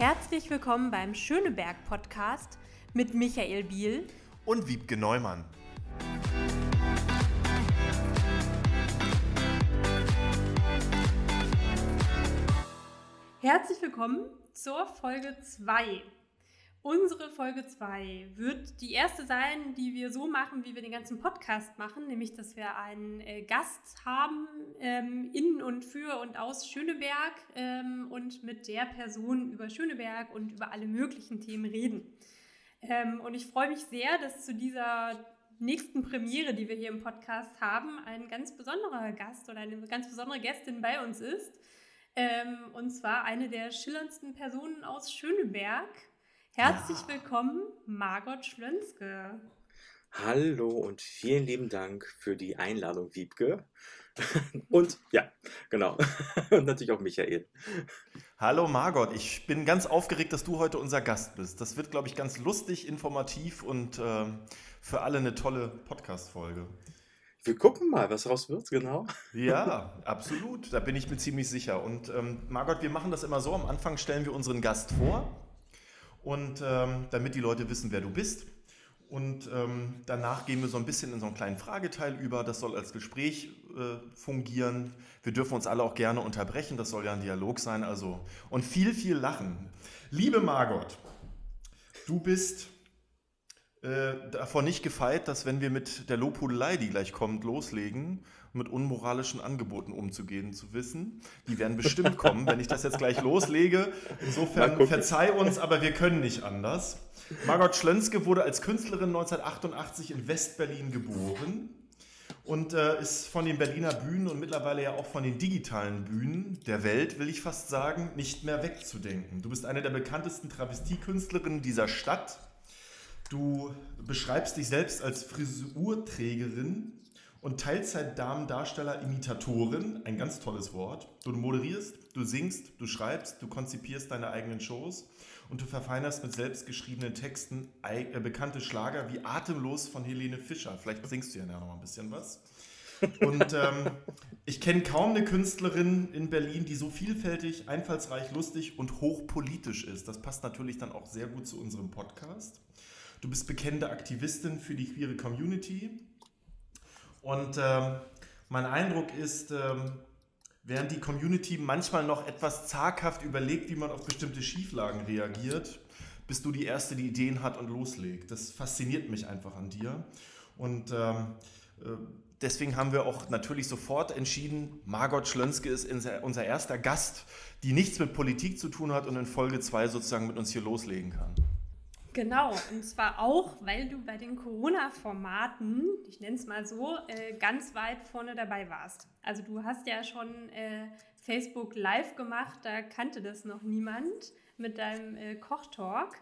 Herzlich willkommen beim Schöneberg Podcast mit Michael Biel und Wiebke Neumann. Herzlich willkommen zur Folge 2. Unsere Folge 2 wird die erste sein, die wir so machen, wie wir den ganzen Podcast machen, nämlich dass wir einen äh, Gast haben ähm, in und für und aus Schöneberg ähm, und mit der Person über Schöneberg und über alle möglichen Themen reden. Ähm, und ich freue mich sehr, dass zu dieser nächsten Premiere, die wir hier im Podcast haben, ein ganz besonderer Gast oder eine ganz besondere Gästin bei uns ist. Ähm, und zwar eine der schillerndsten Personen aus Schöneberg. Herzlich ja. willkommen, Margot Schlönske. Hallo und vielen lieben Dank für die Einladung, Wiebke. und ja, genau. und natürlich auch Michael. Hallo Margot, ich bin ganz aufgeregt, dass du heute unser Gast bist. Das wird, glaube ich, ganz lustig, informativ und äh, für alle eine tolle Podcast-Folge. Wir gucken mal, was raus wird, genau. Ja, absolut. Da bin ich mir ziemlich sicher. Und ähm, Margot, wir machen das immer so. Am Anfang stellen wir unseren Gast vor und ähm, damit die Leute wissen, wer du bist. Und ähm, danach gehen wir so ein bisschen in so einen kleinen Frageteil über. Das soll als Gespräch äh, fungieren. Wir dürfen uns alle auch gerne unterbrechen. Das soll ja ein Dialog sein. Also und viel, viel lachen. Liebe Margot, du bist äh, davor nicht gefeit, dass wenn wir mit der Lobhudelei, die gleich kommt, loslegen, mit unmoralischen Angeboten umzugehen zu wissen. Die werden bestimmt kommen, wenn ich das jetzt gleich loslege. Insofern verzeih uns, aber wir können nicht anders. Margot Schlönske wurde als Künstlerin 1988 in Westberlin geboren und äh, ist von den Berliner Bühnen und mittlerweile ja auch von den digitalen Bühnen der Welt, will ich fast sagen, nicht mehr wegzudenken. Du bist eine der bekanntesten Travestiekünstlerinnen dieser Stadt. Du beschreibst dich selbst als Frisurträgerin und Teilzeit-Damen-Darsteller, Imitatorin, ein ganz tolles Wort. Du moderierst, du singst, du schreibst, du konzipierst deine eigenen Shows und du verfeinerst mit selbstgeschriebenen Texten äh, bekannte Schlager wie Atemlos von Helene Fischer. Vielleicht singst du ja noch mal ein bisschen was. Und ähm, ich kenne kaum eine Künstlerin in Berlin, die so vielfältig, einfallsreich, lustig und hochpolitisch ist. Das passt natürlich dann auch sehr gut zu unserem Podcast. Du bist bekennende Aktivistin für die queere Community und ähm, mein Eindruck ist, ähm, während die Community manchmal noch etwas zaghaft überlegt, wie man auf bestimmte Schieflagen reagiert, bist du die Erste, die Ideen hat und loslegt. Das fasziniert mich einfach an dir. Und ähm, äh, deswegen haben wir auch natürlich sofort entschieden, Margot Schlönske ist unser erster Gast, die nichts mit Politik zu tun hat und in Folge 2 sozusagen mit uns hier loslegen kann. Genau, und zwar auch, weil du bei den Corona-Formaten, ich nenne es mal so, äh, ganz weit vorne dabei warst. Also du hast ja schon äh, Facebook Live gemacht, da kannte das noch niemand mit deinem äh, Kochtalk.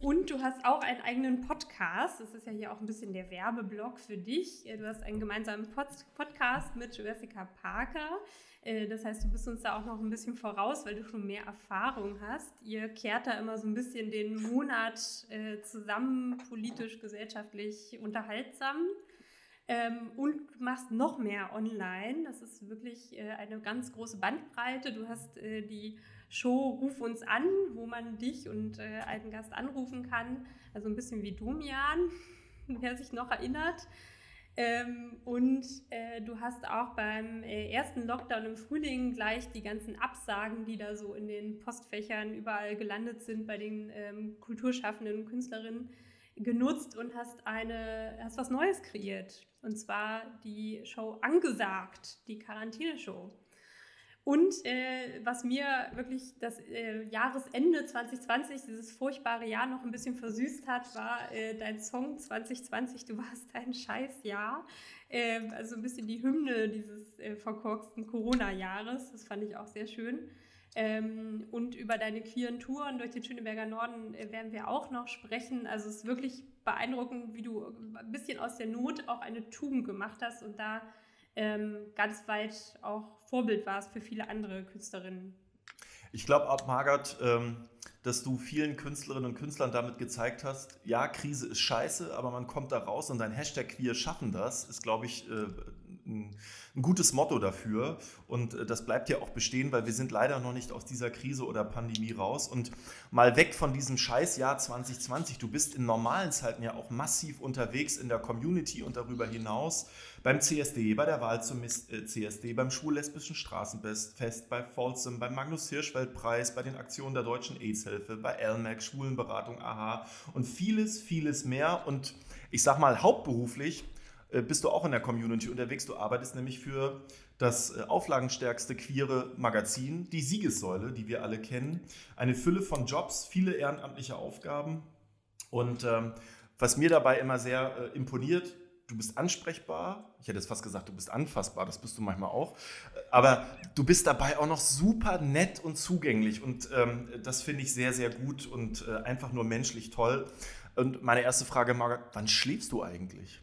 Und du hast auch einen eigenen Podcast. Das ist ja hier auch ein bisschen der Werbeblock für dich. Du hast einen gemeinsamen Pod Podcast mit Jessica Parker. Äh, das heißt, du bist uns da auch noch ein bisschen voraus, weil du schon mehr Erfahrung hast. Ihr kehrt da immer so ein bisschen den Monat äh, zusammen, politisch, gesellschaftlich unterhaltsam. Ähm, und machst noch mehr online. Das ist wirklich äh, eine ganz große Bandbreite. Du hast die Show Ruf uns an, wo man dich und einen Gast anrufen kann. Also ein bisschen wie Domian, wer sich noch erinnert. Ähm, und äh, du hast auch beim äh, ersten Lockdown im Frühling gleich die ganzen Absagen, die da so in den Postfächern überall gelandet sind bei den ähm, Kulturschaffenden und Künstlerinnen, genutzt und hast eine, hast was Neues kreiert. Und zwar die Show Angesagt, die Quarantäneshow. Und äh, was mir wirklich das äh, Jahresende 2020, dieses furchtbare Jahr noch ein bisschen versüßt hat, war äh, dein Song 2020, du warst ein Scheißjahr. Ähm, also ein bisschen die Hymne dieses äh, verkorksten Corona-Jahres. Das fand ich auch sehr schön. Ähm, und über deine queeren Touren durch den Schöneberger Norden äh, werden wir auch noch sprechen. Also es ist wirklich beeindruckend, wie du ein bisschen aus der Not auch eine Tugend gemacht hast und da ähm, ganz weit auch Vorbild warst für viele andere Künstlerinnen. Ich glaube auch, Margaret, ähm, dass du vielen Künstlerinnen und Künstlern damit gezeigt hast, ja, Krise ist scheiße, aber man kommt da raus und dein Hashtag Queer schaffen das ist, glaube ich, äh, ein, ein gutes Motto dafür. Und äh, das bleibt ja auch bestehen, weil wir sind leider noch nicht aus dieser Krise oder Pandemie raus. Und mal weg von diesem Scheißjahr 2020. Du bist in normalen Zeiten ja auch massiv unterwegs in der Community und darüber hinaus. Beim CSD, bei der Wahl zum äh, CSD, beim Schwul-Lesbischen Straßenfest, bei Folsom, beim Magnus Hirschfeld-Preis, bei den Aktionen der Deutschen AIDS-Hilfe, bei LMAC, Schwulenberatung, AHA und vieles, vieles mehr. Und ich sag mal, hauptberuflich bist du auch in der Community unterwegs. Du arbeitest nämlich für das äh, auflagenstärkste queere Magazin, die Siegessäule, die wir alle kennen. Eine Fülle von Jobs, viele ehrenamtliche Aufgaben. Und ähm, was mir dabei immer sehr äh, imponiert, du bist ansprechbar. Ich hätte jetzt fast gesagt, du bist anfassbar, das bist du manchmal auch. Aber du bist dabei auch noch super nett und zugänglich. Und ähm, das finde ich sehr, sehr gut und äh, einfach nur menschlich toll. Und meine erste Frage, Margaret, wann schläfst du eigentlich?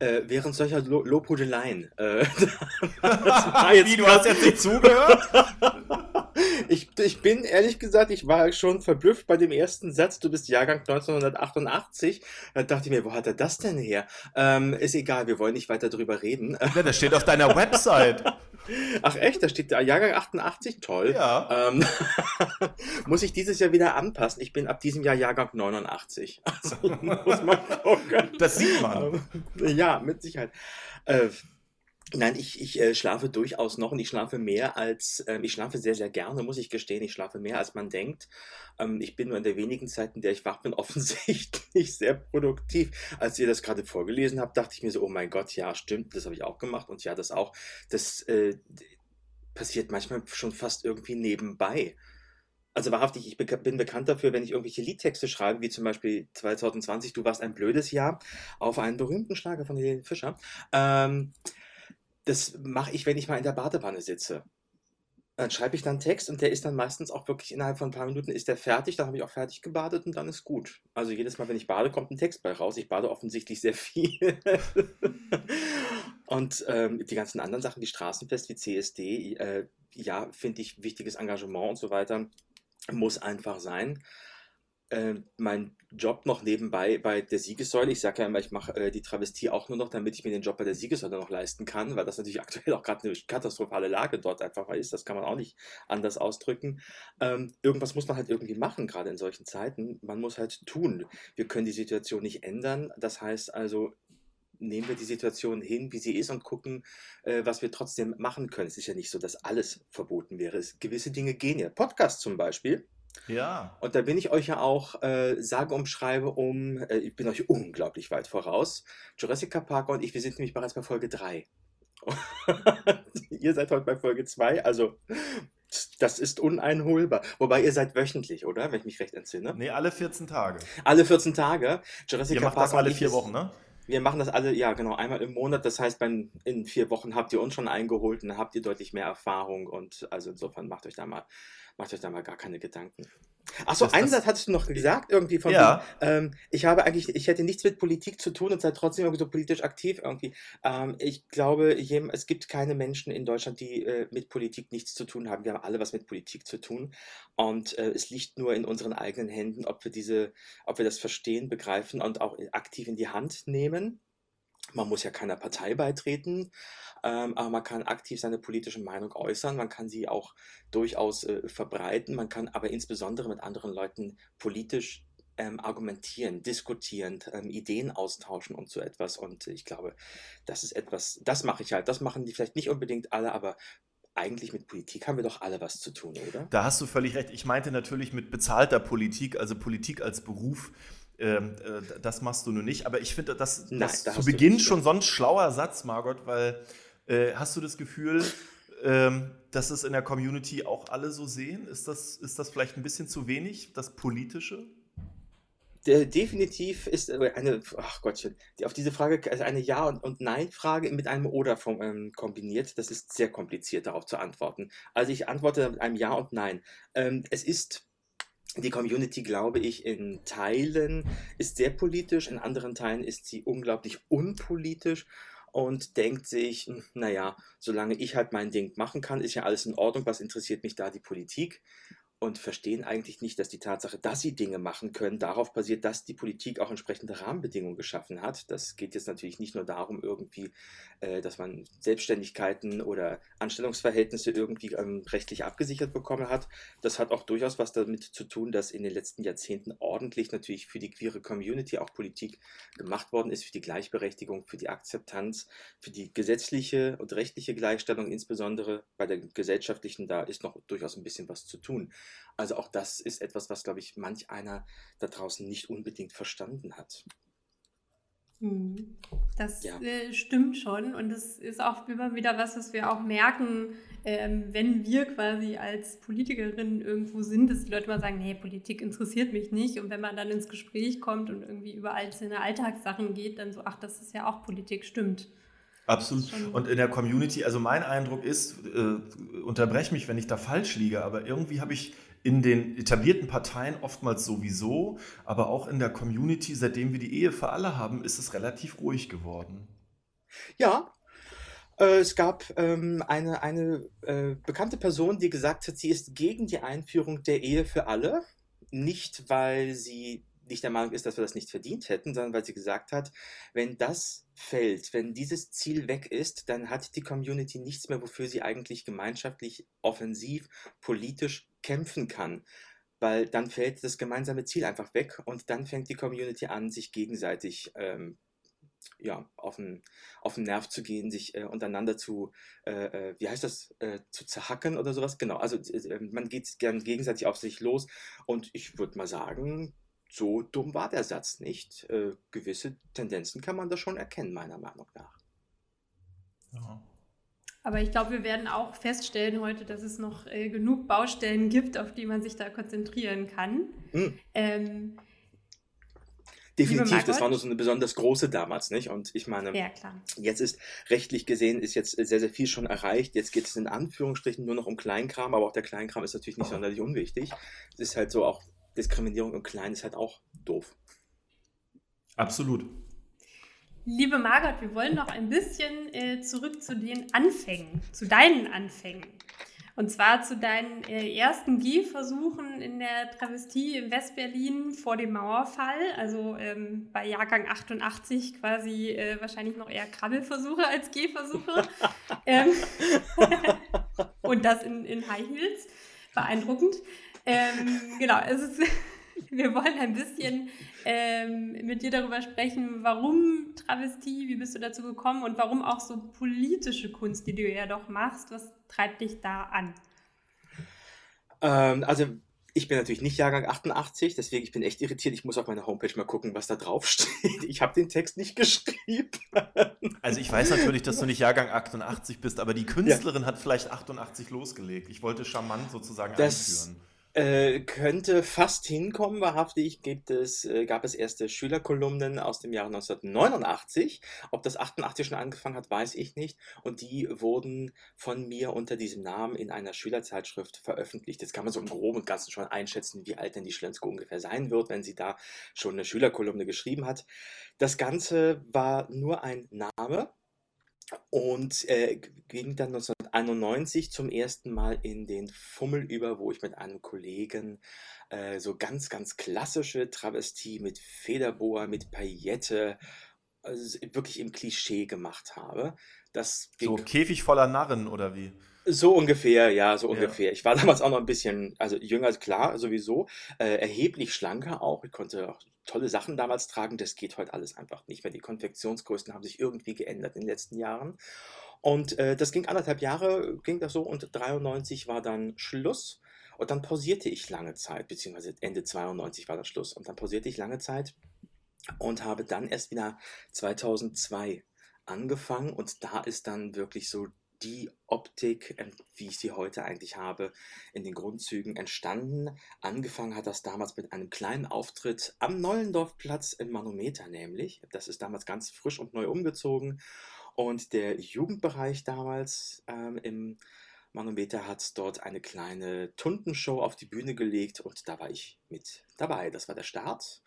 Äh, während solcher Lo Lobhudeleien. Äh, Wie, du hast jetzt nicht zugehört? ich, ich bin ehrlich gesagt, ich war schon verblüfft bei dem ersten Satz, du bist Jahrgang 1988. Da dachte ich mir, wo hat er das denn her? Ähm, ist egal, wir wollen nicht weiter drüber reden. Ja, das steht auf deiner Website. Ach echt, da steht der Jahrgang 88, toll. Ja. Ähm, muss ich dieses Jahr wieder anpassen. Ich bin ab diesem Jahr Jahrgang 89. Also muss man gucken. Das sieht man. Ja, mit Sicherheit. Äh, Nein, ich, ich äh, schlafe durchaus noch und ich schlafe mehr als, ähm, ich schlafe sehr, sehr gerne, muss ich gestehen. Ich schlafe mehr als man denkt. Ähm, ich bin nur in der wenigen Zeit, in der ich wach bin, offensichtlich sehr produktiv. Als ihr das gerade vorgelesen habt, dachte ich mir so, oh mein Gott, ja, stimmt, das habe ich auch gemacht und ja, das auch. Das äh, passiert manchmal schon fast irgendwie nebenbei. Also wahrhaftig, ich bin bekannt dafür, wenn ich irgendwelche Liedtexte schreibe, wie zum Beispiel 2020, Du warst ein blödes Jahr, auf einen berühmten Schlager von Helene Fischer. Ähm, das mache ich, wenn ich mal in der Badewanne sitze. Dann schreibe ich dann Text und der ist dann meistens auch wirklich innerhalb von ein paar Minuten ist der fertig, dann habe ich auch fertig gebadet und dann ist gut. Also jedes Mal, wenn ich bade, kommt ein Text bei raus. Ich bade offensichtlich sehr viel. und ähm, die ganzen anderen Sachen wie Straßenfest, wie CSD, äh, ja, finde ich wichtiges Engagement und so weiter, muss einfach sein äh, mein Job noch nebenbei bei der Siegessäule. Ich sage ja immer, ich mache äh, die Travestie auch nur noch, damit ich mir den Job bei der Siegessäule noch leisten kann, weil das natürlich aktuell auch gerade eine katastrophale Lage dort einfach ist. Das kann man auch nicht anders ausdrücken. Ähm, irgendwas muss man halt irgendwie machen, gerade in solchen Zeiten. Man muss halt tun. Wir können die Situation nicht ändern. Das heißt also, nehmen wir die Situation hin, wie sie ist und gucken, äh, was wir trotzdem machen können. Es ist ja nicht so, dass alles verboten wäre. Es, gewisse Dinge gehen ja. Podcast zum Beispiel ja. Und da bin ich euch ja auch äh, sage und schreibe um, äh, ich bin euch unglaublich weit voraus. Jurassic Park und ich, wir sind nämlich bereits bei Folge 3. ihr seid heute bei Folge 2, also das ist uneinholbar. Wobei ihr seid wöchentlich, oder? Wenn ich mich recht entsinne. Nee, alle 14 Tage. Alle 14 Tage. Jurassic ihr macht Park das alle vier Wochen, ne? Wir machen das alle, ja genau, einmal im Monat. Das heißt, beim, in vier Wochen habt ihr uns schon eingeholt und dann habt ihr deutlich mehr Erfahrung. Und also insofern macht euch da mal Macht euch da mal gar keine Gedanken. Achso, einen Satz hattest du noch gesagt, irgendwie von ja. Wie, ähm, ich habe eigentlich, ich hätte nichts mit Politik zu tun und sei trotzdem irgendwie so politisch aktiv irgendwie. Ähm, ich glaube, es gibt keine Menschen in Deutschland, die äh, mit Politik nichts zu tun haben. Wir haben alle was mit Politik zu tun. Und äh, es liegt nur in unseren eigenen Händen, ob wir diese, ob wir das verstehen, begreifen und auch aktiv in die Hand nehmen. Man muss ja keiner Partei beitreten, ähm, aber man kann aktiv seine politische Meinung äußern, man kann sie auch durchaus äh, verbreiten, man kann aber insbesondere mit anderen Leuten politisch ähm, argumentieren, diskutieren, ähm, Ideen austauschen und so etwas. Und ich glaube, das ist etwas, das mache ich halt. Das machen die vielleicht nicht unbedingt alle, aber eigentlich mit Politik haben wir doch alle was zu tun, oder? Da hast du völlig recht. Ich meinte natürlich mit bezahlter Politik, also Politik als Beruf. Ähm, äh, das machst du nur nicht. Aber ich finde, das, das Nein, da zu Beginn schon so ein schlauer Satz, Margot, weil äh, hast du das Gefühl, ähm, dass es in der Community auch alle so sehen? Ist das, ist das vielleicht ein bisschen zu wenig, das Politische? Definitiv ist äh, eine, ach Gottchen, die, auf diese Frage, also eine Ja- und, und Nein-Frage mit einem Oder vom, ähm, kombiniert. Das ist sehr kompliziert darauf zu antworten. Also ich antworte mit einem Ja und Nein. Ähm, es ist die Community, glaube ich, in Teilen ist sehr politisch, in anderen Teilen ist sie unglaublich unpolitisch und denkt sich, hm, naja, solange ich halt mein Ding machen kann, ist ja alles in Ordnung, was interessiert mich da die Politik? Und verstehen eigentlich nicht, dass die Tatsache, dass sie Dinge machen können, darauf basiert, dass die Politik auch entsprechende Rahmenbedingungen geschaffen hat. Das geht jetzt natürlich nicht nur darum, irgendwie, äh, dass man Selbstständigkeiten oder Anstellungsverhältnisse irgendwie ähm, rechtlich abgesichert bekommen hat. Das hat auch durchaus was damit zu tun, dass in den letzten Jahrzehnten ordentlich natürlich für die queere Community auch Politik gemacht worden ist, für die Gleichberechtigung, für die Akzeptanz, für die gesetzliche und rechtliche Gleichstellung, insbesondere bei der gesellschaftlichen, da ist noch durchaus ein bisschen was zu tun. Also auch das ist etwas, was, glaube ich, manch einer da draußen nicht unbedingt verstanden hat. Hm. Das ja. äh, stimmt schon und das ist auch immer wieder was, was wir auch merken, ähm, wenn wir quasi als Politikerinnen irgendwo sind, dass die Leute immer sagen, nee, Politik interessiert mich nicht und wenn man dann ins Gespräch kommt und irgendwie über einzelne Alltagssachen geht, dann so, ach, das ist ja auch Politik, stimmt. Absolut. Und in der Community, also mein Eindruck ist, äh, unterbrech mich, wenn ich da falsch liege, aber irgendwie habe ich in den etablierten Parteien oftmals sowieso, aber auch in der Community, seitdem wir die Ehe für alle haben, ist es relativ ruhig geworden. Ja, äh, es gab ähm, eine, eine äh, bekannte Person, die gesagt hat, sie ist gegen die Einführung der Ehe für alle. Nicht, weil sie nicht der Meinung ist, dass wir das nicht verdient hätten, sondern weil sie gesagt hat, wenn das fällt, wenn dieses Ziel weg ist, dann hat die Community nichts mehr, wofür sie eigentlich gemeinschaftlich, offensiv, politisch kämpfen kann. Weil dann fällt das gemeinsame Ziel einfach weg und dann fängt die Community an, sich gegenseitig ähm, ja, auf den, auf den Nerv zu gehen, sich äh, untereinander zu, äh, äh wie heißt das, äh, zu zerhacken oder sowas. Genau, also äh, man geht gern gegenseitig auf sich los und ich würde mal sagen, so dumm war der Satz nicht. Äh, gewisse Tendenzen kann man da schon erkennen, meiner Meinung nach. Ja. Aber ich glaube, wir werden auch feststellen heute, dass es noch äh, genug Baustellen gibt, auf die man sich da konzentrieren kann. Mhm. Ähm, Definitiv, das war nur so eine besonders große damals, nicht? Und ich meine, ja, jetzt ist rechtlich gesehen, ist jetzt sehr, sehr viel schon erreicht. Jetzt geht es in Anführungsstrichen nur noch um Kleinkram, aber auch der Kleinkram ist natürlich nicht sonderlich unwichtig. Es ist halt so auch Diskriminierung im Kleinen ist halt auch doof. Absolut. Liebe Margot, wir wollen noch ein bisschen äh, zurück zu den Anfängen, zu deinen Anfängen. Und zwar zu deinen äh, ersten Gehversuchen in der Travestie in Westberlin vor dem Mauerfall, also ähm, bei Jahrgang 88 quasi äh, wahrscheinlich noch eher Krabbelversuche als Gehversuche. ähm, und das in, in High Heels. Beeindruckend. Ähm, genau, es ist, wir wollen ein bisschen ähm, mit dir darüber sprechen, warum Travestie, wie bist du dazu gekommen und warum auch so politische Kunst, die du ja doch machst, was treibt dich da an? Ähm, also ich bin natürlich nicht Jahrgang 88, deswegen ich bin echt irritiert. Ich muss auf meiner Homepage mal gucken, was da drauf steht. Ich habe den Text nicht geschrieben. Also ich weiß natürlich, dass du nicht Jahrgang 88 bist, aber die Künstlerin ja. hat vielleicht 88 losgelegt. Ich wollte charmant sozusagen das, einführen. Äh, könnte fast hinkommen. Wahrhaftig gibt es, äh, gab es erste Schülerkolumnen aus dem Jahre 1989. Ob das 88 schon angefangen hat, weiß ich nicht. Und die wurden von mir unter diesem Namen in einer Schülerzeitschrift veröffentlicht. Jetzt kann man so im Groben und Ganzen schon einschätzen, wie alt denn die Schlensko ungefähr sein wird, wenn sie da schon eine Schülerkolumne geschrieben hat. Das Ganze war nur ein Name und äh, ging dann 1991 zum ersten Mal in den Fummel über, wo ich mit einem Kollegen äh, so ganz, ganz klassische Travestie mit Federboa, mit Paillette, also wirklich im Klischee gemacht habe. Das so Käfig voller Narren oder wie? So ungefähr, ja, so ungefähr. Ja. Ich war damals auch noch ein bisschen, also jünger, klar, sowieso, äh, erheblich schlanker auch. Ich konnte auch tolle Sachen damals tragen. Das geht heute alles einfach nicht mehr. Die Konfektionsgrößen haben sich irgendwie geändert in den letzten Jahren. Und äh, das ging anderthalb Jahre, ging das so und 93 war dann Schluss. Und dann pausierte ich lange Zeit, beziehungsweise Ende 92 war dann Schluss. Und dann pausierte ich lange Zeit und habe dann erst wieder 2002 angefangen. Und da ist dann wirklich so die Optik, ähm, wie ich sie heute eigentlich habe, in den Grundzügen entstanden. Angefangen hat das damals mit einem kleinen Auftritt am Neulendorfplatz im Manometer nämlich. Das ist damals ganz frisch und neu umgezogen. Und der Jugendbereich damals ähm, im Manometer hat dort eine kleine Tundenshow auf die Bühne gelegt und da war ich mit dabei. Das war der Start.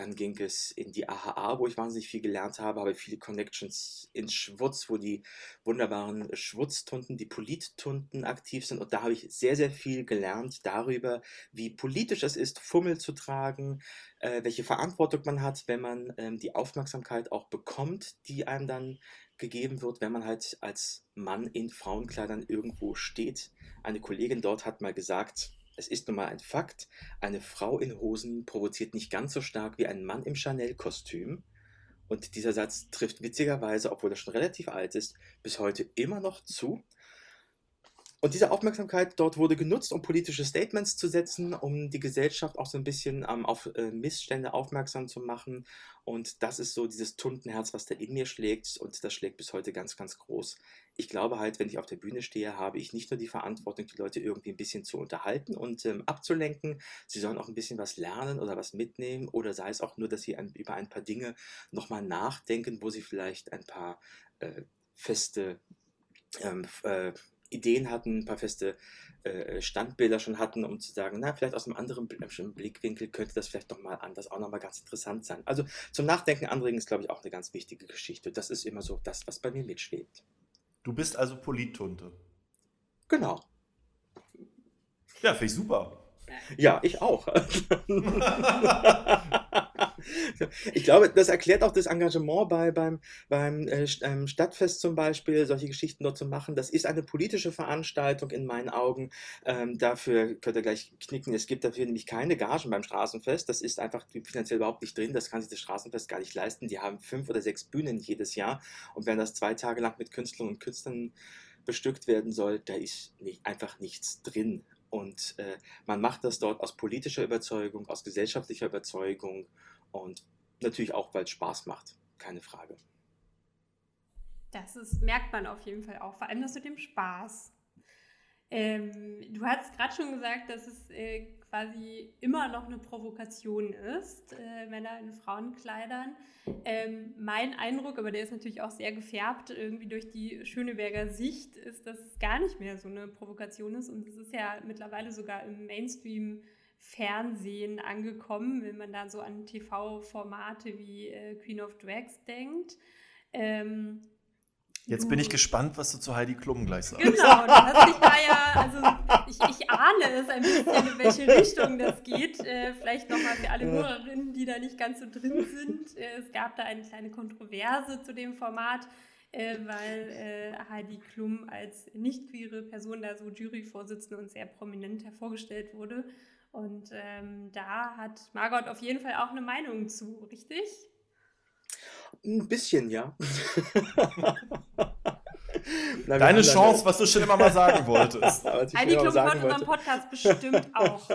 Dann ging es in die AHA, wo ich wahnsinnig viel gelernt habe, habe viele Connections in Schwutz, wo die wunderbaren Schwutztunden, die Polittunden aktiv sind. Und da habe ich sehr, sehr viel gelernt darüber, wie politisch es ist, Fummel zu tragen, äh, welche Verantwortung man hat, wenn man ähm, die Aufmerksamkeit auch bekommt, die einem dann gegeben wird, wenn man halt als Mann in Frauenkleidern irgendwo steht. Eine Kollegin dort hat mal gesagt, es ist nun mal ein Fakt, eine Frau in Hosen provoziert nicht ganz so stark wie ein Mann im Chanel-Kostüm. Und dieser Satz trifft witzigerweise, obwohl er schon relativ alt ist, bis heute immer noch zu. Und diese Aufmerksamkeit dort wurde genutzt, um politische Statements zu setzen, um die Gesellschaft auch so ein bisschen ähm, auf äh, Missstände aufmerksam zu machen. Und das ist so dieses Tundenherz, was da in mir schlägt. Und das schlägt bis heute ganz, ganz groß. Ich glaube halt, wenn ich auf der Bühne stehe, habe ich nicht nur die Verantwortung, die Leute irgendwie ein bisschen zu unterhalten und ähm, abzulenken. Sie sollen auch ein bisschen was lernen oder was mitnehmen. Oder sei es auch nur, dass sie ein, über ein paar Dinge nochmal nachdenken, wo sie vielleicht ein paar äh, feste ähm, äh, Ideen hatten, ein paar feste äh, Standbilder schon hatten, um zu sagen, na, vielleicht aus einem anderen Blickwinkel könnte das vielleicht nochmal anders, auch nochmal ganz interessant sein. Also zum Nachdenken anregen ist, glaube ich, auch eine ganz wichtige Geschichte. Das ist immer so das, was bei mir mitschwebt. Du bist also Polittunte. Genau. Ja, finde ich super. Ja, ich auch. ich glaube, das erklärt auch das Engagement bei, beim, beim äh, ähm, Stadtfest zum Beispiel, solche Geschichten dort zu machen. Das ist eine politische Veranstaltung in meinen Augen. Ähm, dafür könnt ihr gleich knicken. Es gibt dafür nämlich keine Gagen beim Straßenfest. Das ist einfach finanziell überhaupt nicht drin. Das kann sich das Straßenfest gar nicht leisten. Die haben fünf oder sechs Bühnen jedes Jahr. Und wenn das zwei Tage lang mit Künstlern und Künstlern bestückt werden soll, da ist nicht, einfach nichts drin. Und äh, man macht das dort aus politischer Überzeugung, aus gesellschaftlicher Überzeugung und natürlich auch, weil es Spaß macht, keine Frage. Das ist, merkt man auf jeden Fall auch, vor allem das mit dem Spaß. Ähm, du hast gerade schon gesagt, dass es äh, quasi immer noch eine Provokation ist, äh, Männer in Frauenkleidern. Ähm, mein Eindruck, aber der ist natürlich auch sehr gefärbt, irgendwie durch die Schöneberger Sicht, ist, dass es gar nicht mehr so eine Provokation ist. Und es ist ja mittlerweile sogar im Mainstream Fernsehen angekommen, wenn man da so an TV-Formate wie äh, Queen of Drags denkt. Ähm, Jetzt bin ich gespannt, was du zu Heidi Klum gleich sagst. Genau, du hast dich da ja, also ich, ich ahne es ein bisschen, in welche Richtung das geht. Äh, vielleicht nochmal für alle Hörerinnen, die da nicht ganz so drin sind. Äh, es gab da eine kleine Kontroverse zu dem Format, äh, weil äh, Heidi Klum als nicht queere Person da so Juryvorsitzende und sehr prominent hervorgestellt wurde. Und ähm, da hat Margot auf jeden Fall auch eine Meinung zu, richtig? Ein bisschen, ja. Na, Deine Chance, was du schon immer mal sagen wolltest. Heidi Klum hört unseren Podcast bestimmt auch.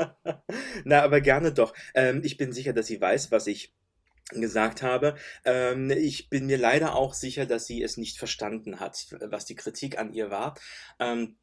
Na, aber gerne doch. Ähm, ich bin sicher, dass sie weiß, was ich gesagt habe. Ähm, ich bin mir leider auch sicher, dass sie es nicht verstanden hat, was die Kritik an ihr war. Ähm,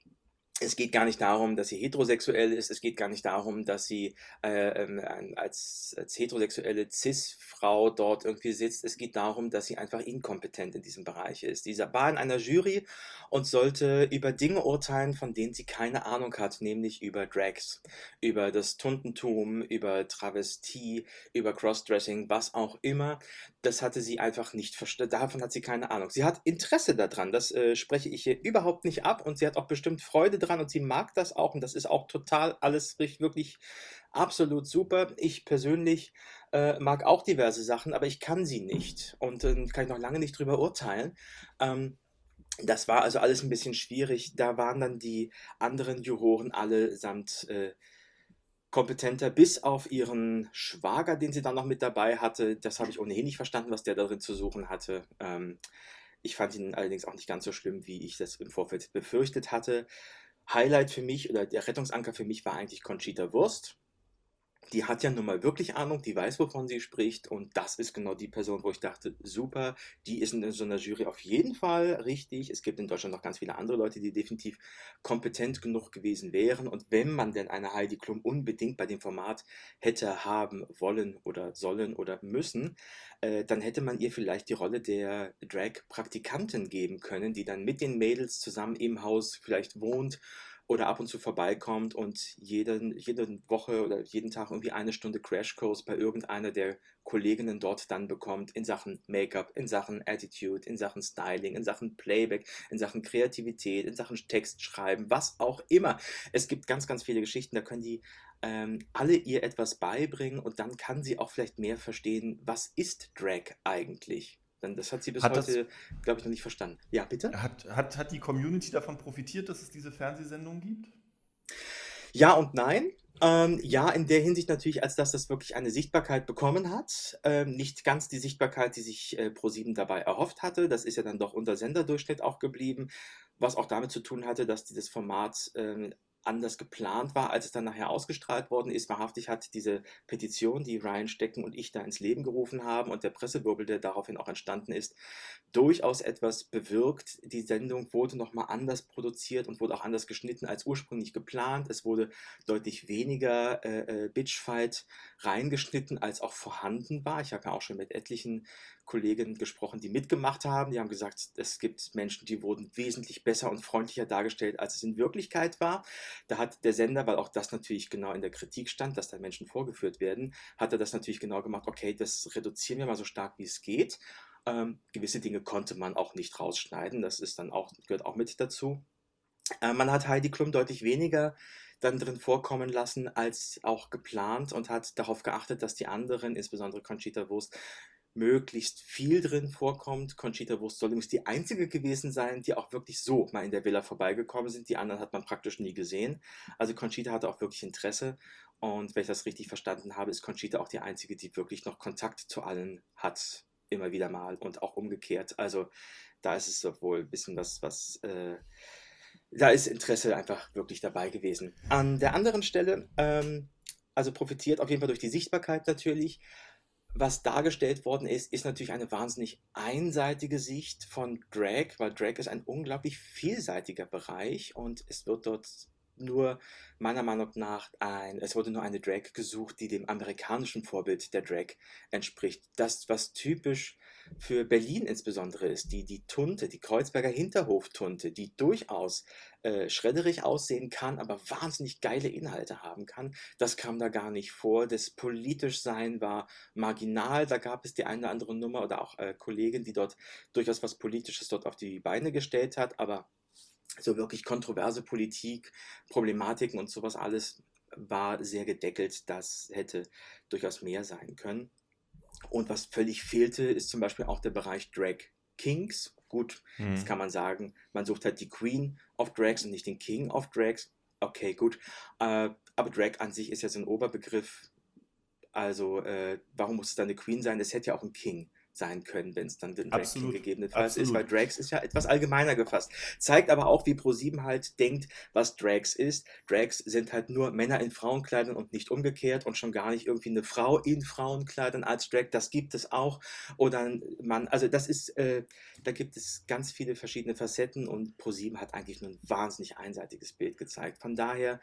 es geht gar nicht darum, dass sie heterosexuell ist. Es geht gar nicht darum, dass sie äh, ähm, als, als heterosexuelle Cis-Frau dort irgendwie sitzt. Es geht darum, dass sie einfach inkompetent in diesem Bereich ist. Dieser war in einer Jury und sollte über Dinge urteilen, von denen sie keine Ahnung hat, nämlich über Drags, über das Tuntentum, über Travestie, über Crossdressing, was auch immer. Das hatte sie einfach nicht verstanden. Davon hat sie keine Ahnung. Sie hat Interesse daran. Das äh, spreche ich hier überhaupt nicht ab und sie hat auch bestimmt Freude daran dran und sie mag das auch und das ist auch total alles wirklich absolut super. Ich persönlich äh, mag auch diverse Sachen, aber ich kann sie nicht und äh, kann ich noch lange nicht drüber urteilen. Ähm, das war also alles ein bisschen schwierig. Da waren dann die anderen Juroren allesamt äh, kompetenter, bis auf ihren Schwager, den sie dann noch mit dabei hatte. Das habe ich ohnehin nicht verstanden, was der darin zu suchen hatte. Ähm, ich fand ihn allerdings auch nicht ganz so schlimm, wie ich das im Vorfeld befürchtet hatte. Highlight für mich oder der Rettungsanker für mich war eigentlich Conchita Wurst die hat ja nun mal wirklich Ahnung, die weiß, wovon sie spricht und das ist genau die Person, wo ich dachte, super, die ist in so einer Jury auf jeden Fall richtig. Es gibt in Deutschland noch ganz viele andere Leute, die definitiv kompetent genug gewesen wären und wenn man denn eine Heidi Klum unbedingt bei dem Format hätte haben wollen oder sollen oder müssen, äh, dann hätte man ihr vielleicht die Rolle der Drag-Praktikantin geben können, die dann mit den Mädels zusammen im Haus vielleicht wohnt oder ab und zu vorbeikommt und jeden, jede Woche oder jeden Tag irgendwie eine Stunde Crashkurs bei irgendeiner der Kolleginnen dort dann bekommt in Sachen Make-up, in Sachen Attitude, in Sachen Styling, in Sachen Playback, in Sachen Kreativität, in Sachen Textschreiben, was auch immer. Es gibt ganz, ganz viele Geschichten, da können die ähm, alle ihr etwas beibringen und dann kann sie auch vielleicht mehr verstehen, was ist Drag eigentlich? Denn das hat sie bis hat heute, glaube ich, noch nicht verstanden. Ja, bitte? Hat, hat, hat die Community davon profitiert, dass es diese Fernsehsendung gibt? Ja und nein. Ähm, ja, in der Hinsicht natürlich, als dass das wirklich eine Sichtbarkeit bekommen hat. Ähm, nicht ganz die Sichtbarkeit, die sich äh, ProSieben dabei erhofft hatte. Das ist ja dann doch unter Senderdurchschnitt auch geblieben, was auch damit zu tun hatte, dass dieses Format ähm, anders geplant war, als es dann nachher ausgestrahlt worden ist. Wahrhaftig hat diese Petition, die Ryan Stecken und ich da ins Leben gerufen haben und der Pressewirbel, der daraufhin auch entstanden ist, durchaus etwas bewirkt. Die Sendung wurde nochmal anders produziert und wurde auch anders geschnitten als ursprünglich geplant. Es wurde deutlich weniger äh, äh Bitchfight reingeschnitten, als auch vorhanden war. Ich habe ja auch schon mit etlichen Kolleginnen gesprochen, die mitgemacht haben. Die haben gesagt, es gibt Menschen, die wurden wesentlich besser und freundlicher dargestellt, als es in Wirklichkeit war. Da hat der Sender, weil auch das natürlich genau in der Kritik stand, dass da Menschen vorgeführt werden, hat er das natürlich genau gemacht, okay, das reduzieren wir mal so stark, wie es geht. Ähm, gewisse Dinge konnte man auch nicht rausschneiden, das ist dann auch, gehört auch mit dazu. Äh, man hat Heidi Klum deutlich weniger dann drin vorkommen lassen als auch geplant und hat darauf geachtet, dass die anderen, insbesondere Conchita Wurst, möglichst viel drin vorkommt. Conchita Wurst soll übrigens die einzige gewesen sein, die auch wirklich so mal in der Villa vorbeigekommen sind. Die anderen hat man praktisch nie gesehen. Also Conchita hatte auch wirklich Interesse. Und wenn ich das richtig verstanden habe, ist Conchita auch die einzige, die wirklich noch Kontakt zu allen hat. Immer wieder mal und auch umgekehrt. Also da ist es wohl ein bisschen was, was äh, da ist Interesse einfach wirklich dabei gewesen. An der anderen Stelle, ähm, also profitiert auf jeden Fall durch die Sichtbarkeit natürlich, was dargestellt worden ist, ist natürlich eine wahnsinnig einseitige Sicht von Drag, weil Drag ist ein unglaublich vielseitiger Bereich und es wird dort nur meiner Meinung nach ein, es wurde nur eine Drag gesucht, die dem amerikanischen Vorbild der Drag entspricht. Das, was typisch für Berlin insbesondere ist, die, die Tunte, die Kreuzberger Hinterhoftunte, die durchaus äh, schredderig aussehen kann, aber wahnsinnig geile Inhalte haben kann, das kam da gar nicht vor. Das Politischsein war marginal, da gab es die eine oder andere Nummer oder auch äh, Kollegin, die dort durchaus was Politisches dort auf die Beine gestellt hat, aber so wirklich kontroverse Politik, Problematiken und sowas alles war sehr gedeckelt. Das hätte durchaus mehr sein können. Und was völlig fehlte, ist zum Beispiel auch der Bereich Drag Kings. Gut, mhm. das kann man sagen. Man sucht halt die Queen of Drags und nicht den King of Drags. Okay, gut. Äh, aber Drag an sich ist ja so ein Oberbegriff. Also, äh, warum muss es dann eine Queen sein? Es hätte ja auch ein King sein können, wenn es dann den Drag King gegebenenfalls Absolut. ist, weil Drags ist ja etwas allgemeiner gefasst. Zeigt aber auch, wie Pro7 halt denkt, was Drags ist. Drags sind halt nur Männer in Frauenkleidern und nicht umgekehrt und schon gar nicht irgendwie eine Frau in Frauenkleidern als Drag. Das gibt es auch. Oder man, also das ist, äh, da gibt es ganz viele verschiedene Facetten und Pro7 hat eigentlich nur ein wahnsinnig einseitiges Bild gezeigt. Von daher,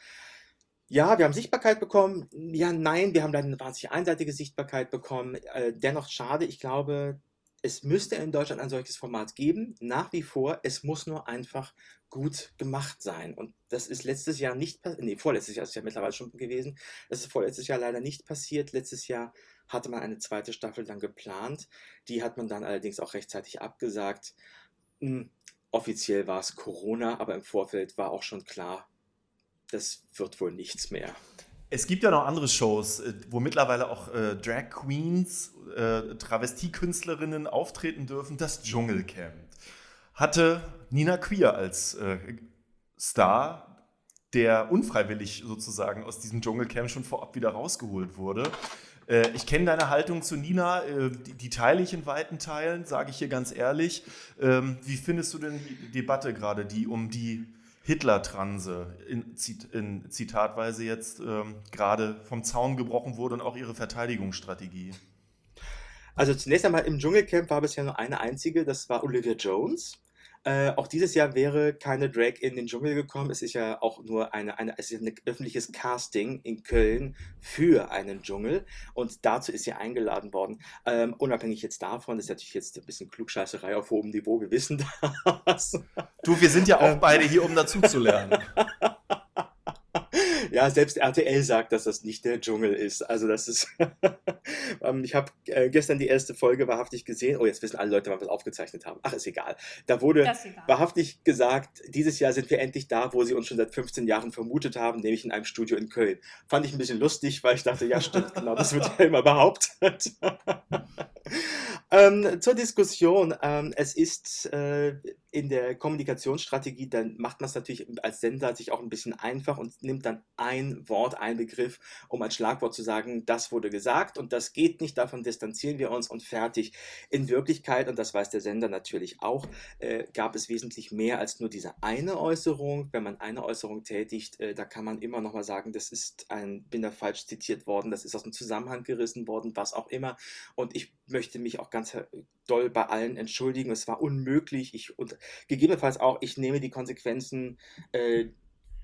ja, wir haben Sichtbarkeit bekommen. Ja, nein, wir haben leider eine wahnsinnig einseitige Sichtbarkeit bekommen. Äh, dennoch schade, ich glaube, es müsste in Deutschland ein solches Format geben. Nach wie vor, es muss nur einfach gut gemacht sein. Und das ist letztes Jahr nicht passiert. Nee, vorletztes Jahr ist es ja mittlerweile schon gewesen. Das ist vorletztes Jahr leider nicht passiert. Letztes Jahr hatte man eine zweite Staffel dann geplant. Die hat man dann allerdings auch rechtzeitig abgesagt. Hm, offiziell war es Corona, aber im Vorfeld war auch schon klar, das wird wohl nichts mehr. Es gibt ja noch andere Shows, äh, wo mittlerweile auch äh, Drag Queens, äh, Travestiekünstlerinnen auftreten dürfen. Das Dschungelcamp hatte Nina Queer als äh, Star, der unfreiwillig sozusagen aus diesem Dschungelcamp schon vorab wieder rausgeholt wurde. Äh, ich kenne deine Haltung zu Nina, äh, die, die, teile ich in weiten Teilen, sage ich hier ganz ehrlich. Ähm, wie findest du denn die Debatte gerade, die um die Hitler-Transe in, in, Zitatweise jetzt ähm, gerade vom Zaun gebrochen wurde und auch ihre Verteidigungsstrategie? Also zunächst einmal im Dschungelcamp war bisher nur eine einzige, das war Olivia Jones. Äh, auch dieses Jahr wäre keine Drag in den Dschungel gekommen. Es ist ja auch nur eine, eine, es ist ein öffentliches Casting in Köln für einen Dschungel und dazu ist sie eingeladen worden. Ähm, unabhängig jetzt davon, das ist natürlich jetzt ein bisschen Klugscheißerei auf hohem Niveau, wir wissen das. Du, wir sind ja auch ähm, beide hier, um dazu zu lernen. ja, selbst RTL sagt, dass das nicht der Dschungel ist. Also das ist, ähm, ich habe äh, gestern die erste Folge wahrhaftig gesehen. Oh, jetzt wissen alle Leute, wann wir es aufgezeichnet haben. Ach, ist egal. Da wurde wahrhaftig gesagt, dieses Jahr sind wir endlich da, wo sie uns schon seit 15 Jahren vermutet haben, nämlich in einem Studio in Köln. Fand ich ein bisschen lustig, weil ich dachte, ja stimmt, genau, das wird ja immer behauptet. ähm, zur Diskussion. Ähm, es ist äh, in der Kommunikationsstrategie, dann macht man es natürlich als Sender sich auch ein bisschen einfach und nimmt dann ein Wort, ein Begriff, um als Schlagwort zu sagen, das wurde gesagt und das geht nicht, davon distanzieren wir uns und fertig. In Wirklichkeit, und das weiß der Sender natürlich auch, äh, gab es wesentlich mehr als nur diese eine Äußerung. Wenn man eine Äußerung tätigt, äh, da kann man immer noch mal sagen, das ist ein, bin da falsch zitiert worden, das ist aus dem Zusammenhang gerissen worden, was auch immer. Und ich möchte mich auch ganz doll bei allen entschuldigen. Es war unmöglich. Ich und gegebenenfalls auch, ich nehme die Konsequenzen äh,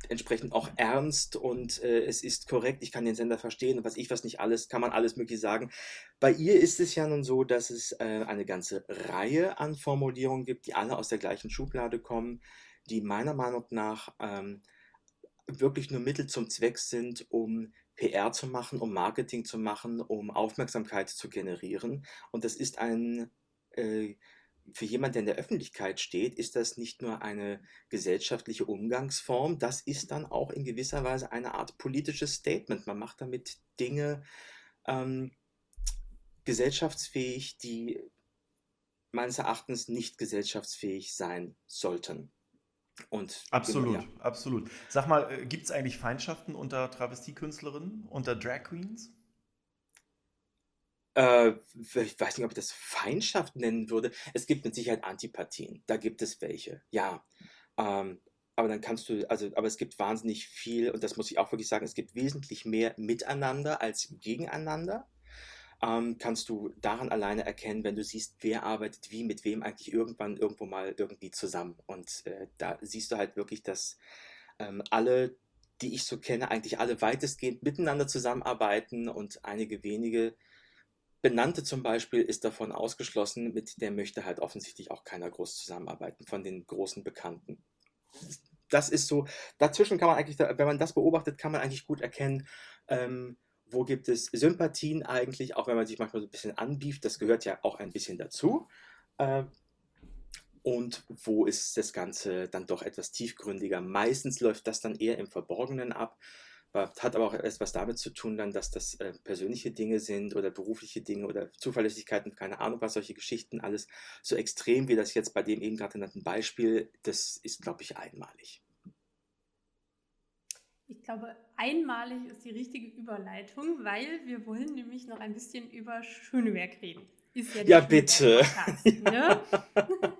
entsprechend auch ernst und äh, es ist korrekt, ich kann den Sender verstehen und was ich was nicht alles, kann man alles möglich sagen. Bei ihr ist es ja nun so, dass es äh, eine ganze Reihe an Formulierungen gibt, die alle aus der gleichen Schublade kommen, die meiner Meinung nach ähm, wirklich nur Mittel zum Zweck sind, um PR zu machen, um Marketing zu machen, um Aufmerksamkeit zu generieren. Und das ist ein äh, für jemanden, der in der Öffentlichkeit steht, ist das nicht nur eine gesellschaftliche Umgangsform, das ist dann auch in gewisser Weise eine Art politisches Statement. Man macht damit Dinge ähm, gesellschaftsfähig, die meines Erachtens nicht gesellschaftsfähig sein sollten. Und absolut, ja. absolut. Sag mal, äh, gibt es eigentlich Feindschaften unter Travestiekünstlerinnen, unter Drag Queens? Äh, ich weiß nicht, ob ich das Feindschaft nennen würde. Es gibt mit Sicherheit Antipathien. Da gibt es welche, ja. Ähm, aber dann kannst du, also, aber es gibt wahnsinnig viel, und das muss ich auch wirklich sagen, es gibt wesentlich mehr miteinander als gegeneinander. Ähm, kannst du daran alleine erkennen, wenn du siehst, wer arbeitet wie, mit wem eigentlich irgendwann irgendwo mal irgendwie zusammen. Und äh, da siehst du halt wirklich, dass ähm, alle, die ich so kenne, eigentlich alle weitestgehend miteinander zusammenarbeiten und einige wenige Benannte zum Beispiel ist davon ausgeschlossen, mit der möchte halt offensichtlich auch keiner groß zusammenarbeiten, von den großen Bekannten. Das ist so, dazwischen kann man eigentlich, wenn man das beobachtet, kann man eigentlich gut erkennen, ähm, wo gibt es Sympathien eigentlich, auch wenn man sich manchmal so ein bisschen anbieft, das gehört ja auch ein bisschen dazu. Äh, und wo ist das Ganze dann doch etwas tiefgründiger? Meistens läuft das dann eher im Verborgenen ab. Hat aber auch etwas damit zu tun, dann, dass das äh, persönliche Dinge sind oder berufliche Dinge oder Zuverlässigkeiten, keine Ahnung was, solche Geschichten, alles so extrem wie das jetzt bei dem eben gerade genannten Beispiel, das ist, glaube ich, einmalig. Ich glaube, einmalig ist die richtige Überleitung, weil wir wollen nämlich noch ein bisschen über Schöneberg reden. Ist ja, ja bitte. Podcast, ne?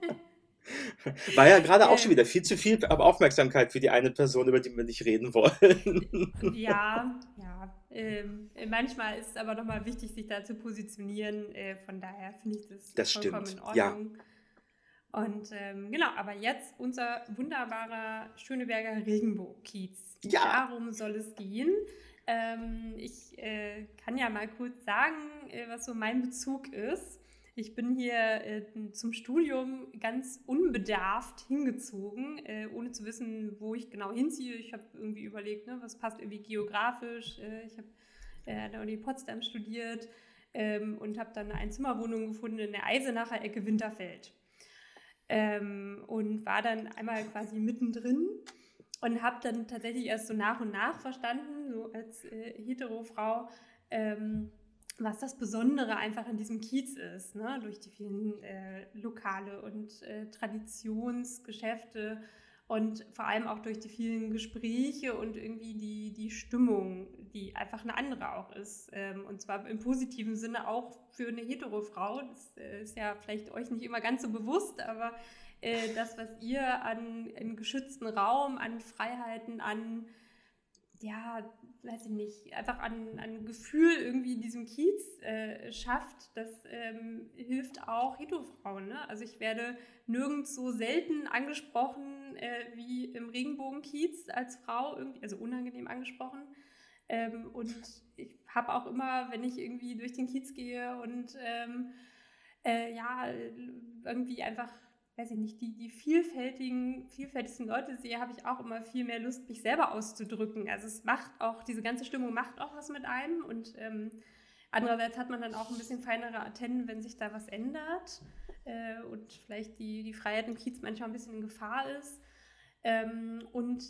War ja gerade auch schon wieder viel zu viel Aufmerksamkeit für die eine Person, über die wir nicht reden wollen. Ja, ja. Ähm, manchmal ist es aber nochmal wichtig, sich da zu positionieren. Äh, von daher finde ich das, das vollkommen stimmt. in Ordnung. Ja. Und ähm, genau, aber jetzt unser wunderbarer Schöneberger Regenbogenkiez. Ja. Darum soll es gehen. Ähm, ich äh, kann ja mal kurz sagen, äh, was so mein Bezug ist. Ich bin hier äh, zum Studium ganz unbedarft hingezogen, äh, ohne zu wissen, wo ich genau hinziehe. Ich habe irgendwie überlegt, ne, was passt irgendwie geografisch. Äh, ich habe äh, an der Uni Potsdam studiert ähm, und habe dann eine Einzimmerwohnung gefunden in der Eisenacher Ecke Winterfeld. Ähm, und war dann einmal quasi mittendrin und habe dann tatsächlich erst so nach und nach verstanden, so als äh, Hetero-Frau, ähm, was das Besondere einfach in diesem Kiez ist, ne? durch die vielen äh, Lokale und äh, Traditionsgeschäfte und vor allem auch durch die vielen Gespräche und irgendwie die, die Stimmung, die einfach eine andere auch ist. Ähm, und zwar im positiven Sinne auch für eine hetero-Frau. Das äh, ist ja vielleicht euch nicht immer ganz so bewusst, aber äh, das, was ihr an geschützten Raum, an Freiheiten, an ja, weiß ich nicht, einfach an, an Gefühl irgendwie in diesem Kiez äh, schafft, das ähm, hilft auch Hetero-Frauen. Ne? Also ich werde nirgends so selten angesprochen äh, wie im Regenbogenkiez als Frau, irgendwie, also unangenehm angesprochen. Ähm, und ich habe auch immer, wenn ich irgendwie durch den Kiez gehe und ähm, äh, ja, irgendwie einfach weiß ich nicht, die, die vielfältigen, vielfältigsten Leute sehe, habe ich auch immer viel mehr Lust, mich selber auszudrücken. Also es macht auch, diese ganze Stimmung macht auch was mit einem und ähm, andererseits hat man dann auch ein bisschen feinere Antennen, wenn sich da was ändert äh, und vielleicht die, die Freiheit im Kiez manchmal ein bisschen in Gefahr ist. Ähm, und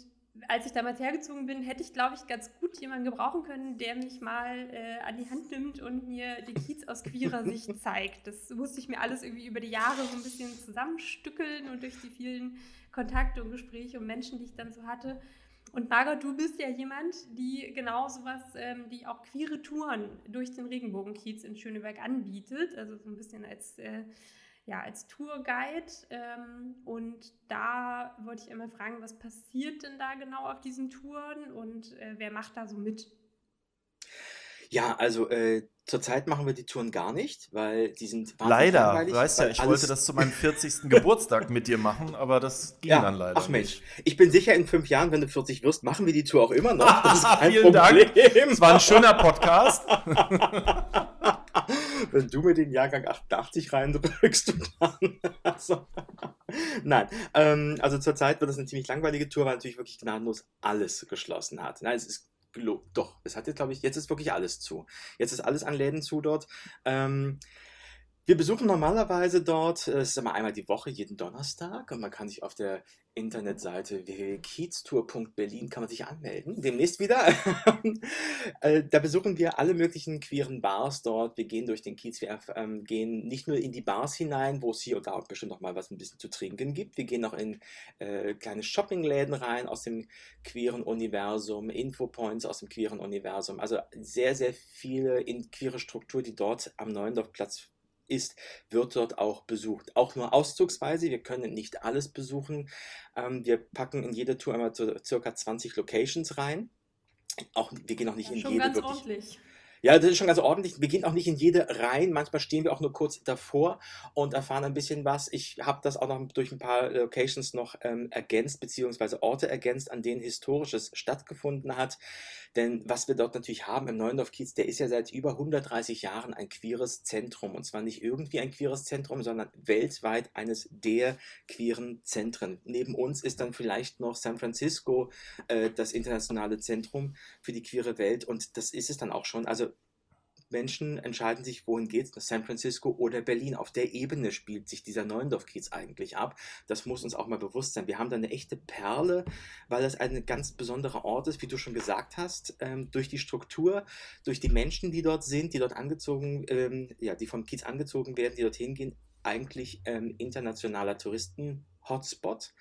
als ich damals hergezogen bin, hätte ich, glaube ich, ganz gut jemanden gebrauchen können, der mich mal äh, an die Hand nimmt und mir die Kiez aus queerer Sicht zeigt. Das musste ich mir alles irgendwie über die Jahre so ein bisschen zusammenstückeln und durch die vielen Kontakte und Gespräche und Menschen, die ich dann so hatte. Und Margot, du bist ja jemand, die genau sowas, ähm, die auch queere Touren durch den Regenbogenkiez in Schöneberg anbietet. Also so ein bisschen als äh, ja, als Tourguide. Ähm, und da wollte ich immer fragen, was passiert denn da genau auf diesen Touren und äh, wer macht da so mit? Ja, also äh, zurzeit machen wir die Touren gar nicht, weil die sind Leider, weißt ja, ich wollte das zu meinem 40. Geburtstag mit dir machen, aber das ging ja, dann leider. Ach Mensch, ich bin sicher, in fünf Jahren, wenn du 40 wirst, machen wir die Tour auch immer noch. Das ist kein Vielen Problem. Dank. Es war ein schöner Podcast. wenn du mir den Jahrgang 88 reindrückst und dann. Also, nein, ähm, also zurzeit wird das eine ziemlich langweilige Tour, weil natürlich wirklich gnadenlos alles geschlossen hat. Nein, es ist doch, es hat jetzt, glaube ich, jetzt ist wirklich alles zu. Jetzt ist alles an Läden zu dort. Ähm, wir besuchen normalerweise dort, es ist immer einmal die Woche, jeden Donnerstag und man kann sich auf der Internetseite www.kieztour.berlin kann man sich anmelden, demnächst wieder. Äh, da besuchen wir alle möglichen queeren Bars dort. Wir gehen durch den Kiez, wir ähm, gehen nicht nur in die Bars hinein, wo es hier und da auch bestimmt noch mal was ein bisschen zu trinken gibt. Wir gehen auch in äh, kleine Shoppingläden rein aus dem queeren Universum, Infopoints aus dem queeren Universum. Also sehr, sehr viele in queere Struktur, die dort am Neuendorfplatz ist, wird dort auch besucht. Auch nur auszugsweise, wir können nicht alles besuchen. Ähm, wir packen in jede Tour einmal circa 20 Locations rein. Auch, wir gehen auch nicht ja, in jede wirklich. Ordentlich. Ja, das ist schon ganz ordentlich. Wir gehen auch nicht in jede rein. Manchmal stehen wir auch nur kurz davor und erfahren ein bisschen was. Ich habe das auch noch durch ein paar Locations noch ähm, ergänzt, beziehungsweise Orte ergänzt, an denen Historisches stattgefunden hat. Denn was wir dort natürlich haben im Neuendorf-Kiez, der ist ja seit über 130 Jahren ein queeres Zentrum. Und zwar nicht irgendwie ein queeres Zentrum, sondern weltweit eines der queeren Zentren. Neben uns ist dann vielleicht noch San Francisco äh, das internationale Zentrum für die queere Welt. Und das ist es dann auch schon. Also Menschen entscheiden sich, wohin geht's, nach San Francisco oder Berlin. Auf der Ebene spielt sich dieser Neuendorf-Kiez eigentlich ab. Das muss uns auch mal bewusst sein. Wir haben da eine echte Perle, weil das ein ganz besonderer Ort ist, wie du schon gesagt hast, ähm, durch die Struktur, durch die Menschen, die dort sind, die dort angezogen, ähm, ja, die vom Kiez angezogen werden, die dorthin gehen, eigentlich ähm, internationaler Touristen-Hotspot.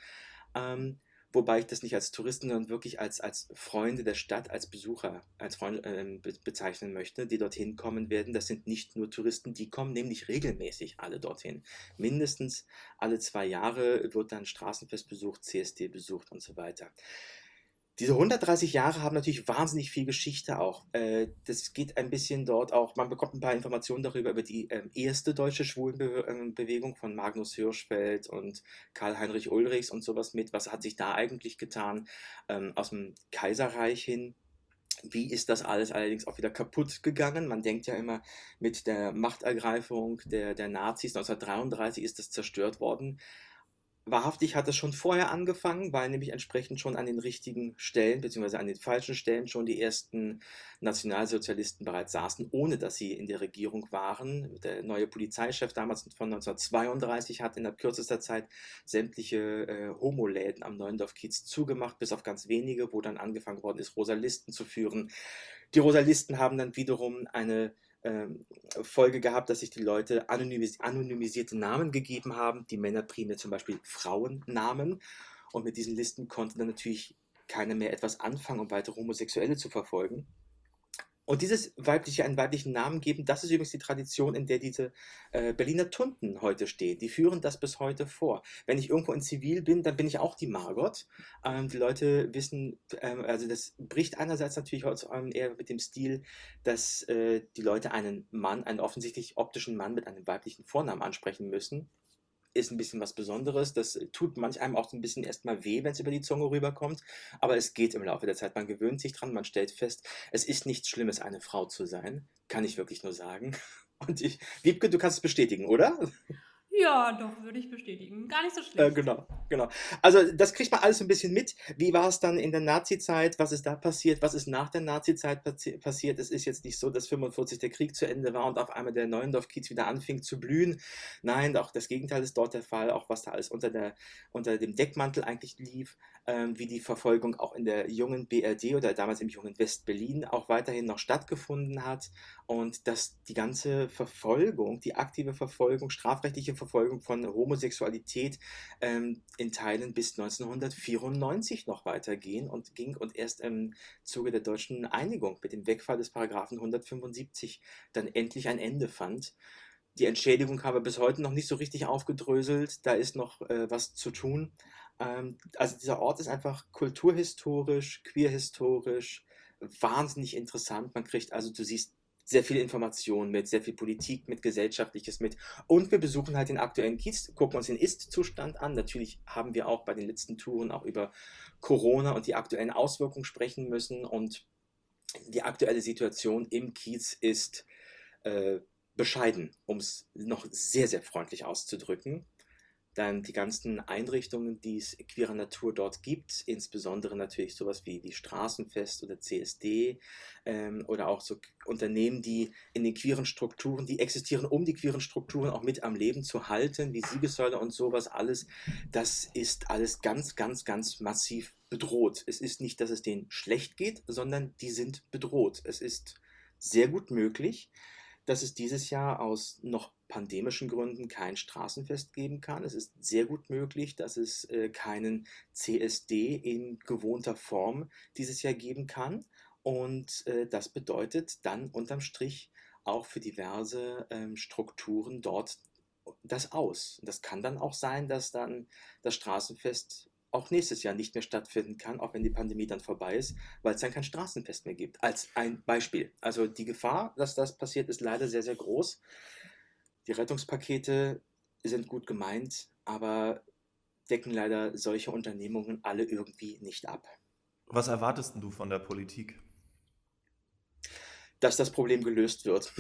Ähm, wobei ich das nicht als Touristen, sondern wirklich als, als Freunde der Stadt, als Besucher, als Freunde äh, be bezeichnen möchte, die dorthin kommen werden. Das sind nicht nur Touristen, die kommen nämlich regelmäßig alle dorthin. Mindestens alle zwei Jahre wird dann Straßenfest besucht, CSD besucht und so weiter. Diese 130 Jahre haben natürlich wahnsinnig viel Geschichte auch. Äh, das geht ein bisschen dort auch, man bekommt ein paar Informationen darüber, über die ähm, erste deutsche Schwulenbewegung ähm, von Magnus Hirschfeld und Karl-Heinrich Ulrichs und sowas mit. Was hat sich da eigentlich getan ähm, aus dem Kaiserreich hin? Wie ist das alles allerdings auch wieder kaputt gegangen? Man denkt ja immer, mit der Machtergreifung der, der Nazis 1933 ist das zerstört worden wahrhaftig hat es schon vorher angefangen, weil nämlich entsprechend schon an den richtigen Stellen, beziehungsweise an den falschen Stellen schon die ersten Nationalsozialisten bereits saßen, ohne dass sie in der Regierung waren. Der neue Polizeichef damals von 1932 hat in der kürzester Zeit sämtliche äh, Homoläden am Neuendorf-Kiez zugemacht, bis auf ganz wenige, wo dann angefangen worden ist, Rosalisten zu führen. Die Rosalisten haben dann wiederum eine ähm, Folge gehabt, dass sich die Leute anonymis anonymisierte Namen gegeben haben, die Männer primär zum Beispiel Frauennamen. Und mit diesen Listen konnte dann natürlich keiner mehr etwas anfangen, um weitere Homosexuelle zu verfolgen. Und dieses weibliche, einen weiblichen Namen geben, das ist übrigens die Tradition, in der diese äh, Berliner Tunden heute stehen. Die führen das bis heute vor. Wenn ich irgendwo in Zivil bin, dann bin ich auch die Margot. Ähm, die Leute wissen, ähm, also das bricht einerseits natürlich ähm, eher mit dem Stil, dass äh, die Leute einen Mann, einen offensichtlich optischen Mann mit einem weiblichen Vornamen ansprechen müssen ist ein bisschen was Besonderes. Das tut manch einem auch ein bisschen erstmal weh, wenn es über die Zunge rüberkommt. Aber es geht im Laufe der Zeit. Man gewöhnt sich dran, man stellt fest, es ist nichts Schlimmes, eine Frau zu sein. Kann ich wirklich nur sagen. Und ich, Wiebke, du kannst es bestätigen, oder? Ja, doch, würde ich bestätigen. Gar nicht so Äh, schlecht. genau, genau. Also das kriegt man alles so ein bisschen mit. Wie war es dann in der Nazi-Zeit? Was ist da passiert? Was ist nach der Nazi-Zeit passi passiert? Es ist jetzt nicht so, dass 45 der Krieg zu Ende war und auf einmal der Neuendorf-Kiez wieder anfing zu blühen. Nein, auch das Gegenteil ist dort der Fall. Auch was da alles unter, der, unter dem Deckmantel eigentlich lief, ähm, wie die Verfolgung auch in der jungen BRD oder damals im jungen West-Berlin auch weiterhin noch stattgefunden hat und dass die ganze Verfolgung, die aktive Verfolgung, strafrechtliche Verfolgung von Homosexualität ähm, in Teilen bis 1994 noch weitergehen und ging und erst im Zuge der deutschen Einigung mit dem Wegfall des Paragraphen 175 dann endlich ein Ende fand. Die Entschädigung habe bis heute noch nicht so richtig aufgedröselt, da ist noch äh, was zu tun. Ähm, also dieser Ort ist einfach kulturhistorisch, queerhistorisch, wahnsinnig interessant. Man kriegt also, du siehst sehr viel Information mit, sehr viel Politik mit, Gesellschaftliches mit. Und wir besuchen halt den aktuellen Kiez, gucken uns den Ist-Zustand an. Natürlich haben wir auch bei den letzten Touren auch über Corona und die aktuellen Auswirkungen sprechen müssen. Und die aktuelle Situation im Kiez ist äh, bescheiden, um es noch sehr, sehr freundlich auszudrücken dann die ganzen Einrichtungen, die es queerer Natur dort gibt, insbesondere natürlich sowas wie die Straßenfest oder CSD ähm, oder auch so Unternehmen, die in den queeren Strukturen, die existieren, um die queeren Strukturen auch mit am Leben zu halten, wie Siegessäule und sowas alles, das ist alles ganz, ganz, ganz massiv bedroht. Es ist nicht, dass es denen schlecht geht, sondern die sind bedroht. Es ist sehr gut möglich, dass es dieses Jahr aus noch pandemischen Gründen kein Straßenfest geben kann. Es ist sehr gut möglich, dass es äh, keinen CSD in gewohnter Form dieses Jahr geben kann. Und äh, das bedeutet dann unterm Strich auch für diverse ähm, Strukturen dort das aus. Das kann dann auch sein, dass dann das Straßenfest auch nächstes Jahr nicht mehr stattfinden kann, auch wenn die Pandemie dann vorbei ist, weil es dann kein Straßenfest mehr gibt. Als ein Beispiel. Also die Gefahr, dass das passiert, ist leider sehr, sehr groß. Die Rettungspakete sind gut gemeint, aber decken leider solche Unternehmungen alle irgendwie nicht ab. Was erwartest du von der Politik? Dass das Problem gelöst wird.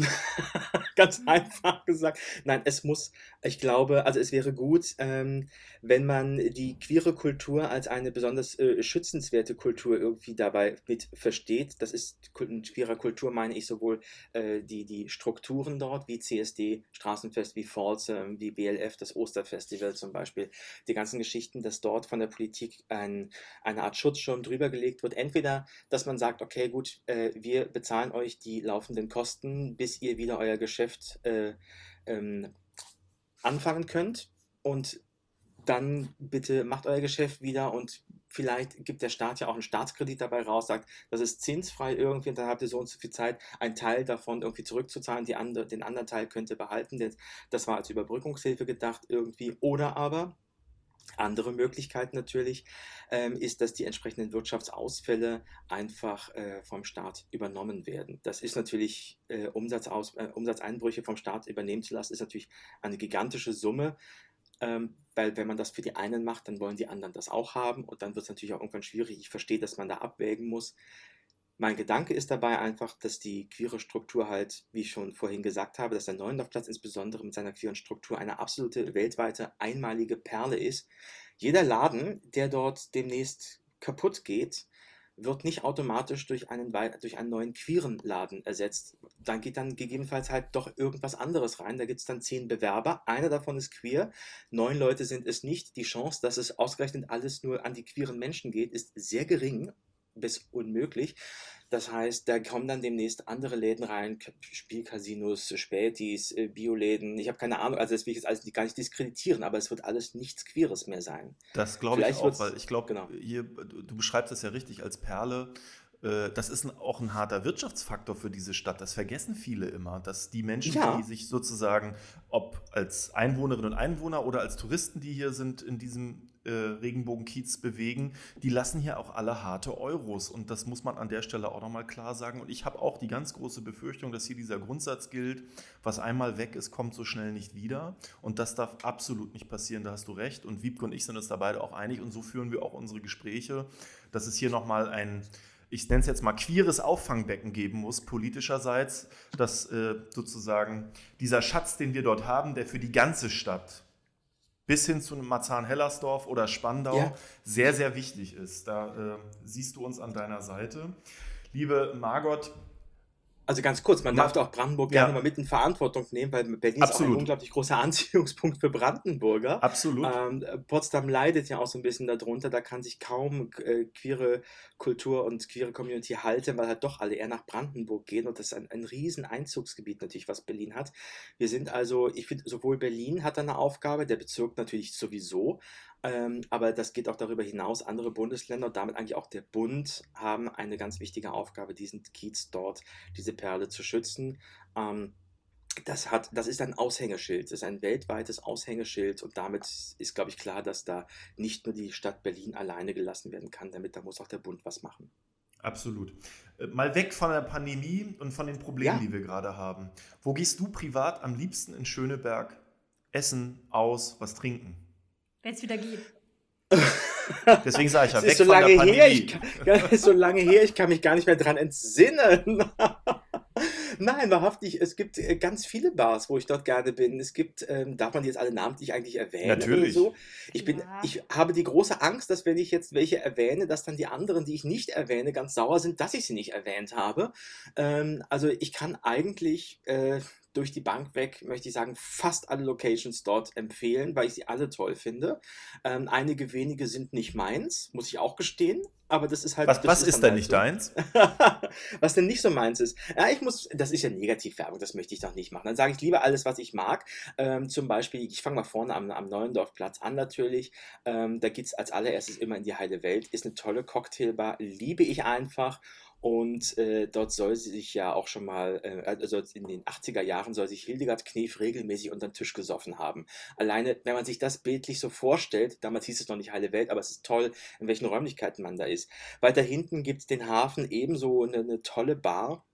Ganz einfach gesagt. Nein, es muss, ich glaube, also es wäre gut, ähm, wenn man die queere Kultur als eine besonders äh, schützenswerte Kultur irgendwie dabei mit versteht. Das ist in queerer Kultur, meine ich, sowohl äh, die, die Strukturen dort, wie CSD, Straßenfest, wie Falls, äh, wie BLF, das Osterfestival zum Beispiel, die ganzen Geschichten, dass dort von der Politik ein, eine Art Schutzschirm drüber gelegt wird. Entweder, dass man sagt, okay, gut, äh, wir bezahlen euch die laufenden Kosten, bis ihr wieder euer Geschäft äh, ähm, anfangen könnt. Und dann bitte macht euer Geschäft wieder und vielleicht gibt der Staat ja auch einen Staatskredit dabei raus, sagt, das ist zinsfrei irgendwie und dann habt ihr so und so viel Zeit, einen Teil davon irgendwie zurückzuzahlen, die andere, den anderen Teil könnt ihr behalten. Das war als Überbrückungshilfe gedacht irgendwie. Oder aber, andere Möglichkeit natürlich ähm, ist, dass die entsprechenden Wirtschaftsausfälle einfach äh, vom Staat übernommen werden. Das ist natürlich äh, Umsatzaus äh, Umsatzeinbrüche vom Staat übernehmen zu lassen, ist natürlich eine gigantische Summe. Ähm, weil wenn man das für die einen macht, dann wollen die anderen das auch haben und dann wird es natürlich auch irgendwann schwierig. Ich verstehe, dass man da abwägen muss. Mein Gedanke ist dabei einfach, dass die queere Struktur halt, wie ich schon vorhin gesagt habe, dass der Neuendorfplatz insbesondere mit seiner queeren Struktur eine absolute weltweite einmalige Perle ist. Jeder Laden, der dort demnächst kaputt geht, wird nicht automatisch durch einen, durch einen neuen queeren Laden ersetzt. Dann geht dann gegebenenfalls halt doch irgendwas anderes rein. Da gibt es dann zehn Bewerber. Einer davon ist queer. Neun Leute sind es nicht. Die Chance, dass es ausgerechnet alles nur an die queeren Menschen geht, ist sehr gering bis unmöglich. Das heißt, da kommen dann demnächst andere Läden rein, Spielcasinos, Spätis, äh, Bioläden. Ich habe keine Ahnung, also das will ich jetzt alles gar nicht diskreditieren, aber es wird alles nichts Queeres mehr sein. Das glaube ich auch, weil ich glaube, genau. du beschreibst das ja richtig als Perle. Äh, das ist auch ein harter Wirtschaftsfaktor für diese Stadt. Das vergessen viele immer, dass die Menschen, ja. die sich sozusagen, ob als Einwohnerinnen und Einwohner oder als Touristen, die hier sind, in diesem äh, Regenbogenkiez bewegen, die lassen hier auch alle harte Euros. Und das muss man an der Stelle auch nochmal klar sagen. Und ich habe auch die ganz große Befürchtung, dass hier dieser Grundsatz gilt, was einmal weg ist, kommt so schnell nicht wieder. Und das darf absolut nicht passieren, da hast du recht. Und Wiebke und ich sind uns da beide auch einig. Und so führen wir auch unsere Gespräche, dass es hier nochmal ein ich nenne es jetzt mal, queeres Auffangbecken geben muss, politischerseits, dass äh, sozusagen dieser Schatz, den wir dort haben, der für die ganze Stadt bis hin zu Marzahn-Hellersdorf oder Spandau ja. sehr, sehr wichtig ist. Da äh, siehst du uns an deiner Seite. Liebe Margot, also ganz kurz, man darf auch Brandenburg ja. gerne mal mit in Verantwortung nehmen, weil Berlin Absolut. ist auch ein unglaublich großer Anziehungspunkt für Brandenburger. Absolut. Ähm, Potsdam leidet ja auch so ein bisschen darunter, da kann sich kaum äh, queere Kultur und queere Community halten, weil halt doch alle eher nach Brandenburg gehen und das ist ein, ein riesen Einzugsgebiet natürlich, was Berlin hat. Wir sind also, ich finde, sowohl Berlin hat eine Aufgabe, der Bezirk natürlich sowieso, aber das geht auch darüber hinaus. Andere Bundesländer und damit eigentlich auch der Bund haben eine ganz wichtige Aufgabe, diesen Kiez dort, diese Perle zu schützen. Ähm, das, hat, das ist ein Aushängeschild, das ist ein weltweites Aushängeschild und damit ist, glaube ich, klar, dass da nicht nur die Stadt Berlin alleine gelassen werden kann, damit da muss auch der Bund was machen. Absolut. Äh, mal weg von der Pandemie und von den Problemen, ja. die wir gerade haben. Wo gehst du privat am liebsten in Schöneberg essen, aus, was trinken? Wenn es wieder geht. Deswegen sage ich ja, weg ist so von lange der her, ich kann, ist so lange her, ich kann mich gar nicht mehr dran entsinnen. Nein, wahrhaftig, es gibt äh, ganz viele Bars, wo ich dort gerne bin. Es gibt, ähm, darf man jetzt alle namentlich eigentlich erwähnen? Natürlich. So? Ich, bin, ja. ich habe die große Angst, dass wenn ich jetzt welche erwähne, dass dann die anderen, die ich nicht erwähne, ganz sauer sind, dass ich sie nicht erwähnt habe. Ähm, also ich kann eigentlich, äh, durch die Bank weg, möchte ich sagen, fast alle Locations dort empfehlen, weil ich sie alle toll finde. Ähm, einige wenige sind nicht meins, muss ich auch gestehen. Aber das ist halt. Was, was ist, ist denn halt nicht so. deins? was denn nicht so meins ist. Ja, ich muss, das ist ja Negativwerbung, das möchte ich doch nicht machen. Dann sage ich lieber alles, was ich mag. Ähm, zum Beispiel, ich fange mal vorne am, am Neuendorfplatz an natürlich. Ähm, da geht es als allererstes immer in die heile Welt. Ist eine tolle Cocktailbar, liebe ich einfach. Und äh, dort soll sie sich ja auch schon mal, äh, also in den 80er Jahren soll sich Hildegard Knef regelmäßig unter den Tisch gesoffen haben. Alleine, wenn man sich das bildlich so vorstellt, damals hieß es noch nicht heile Welt, aber es ist toll, in welchen Räumlichkeiten man da ist. Weiter hinten gibt es den Hafen ebenso eine, eine tolle Bar,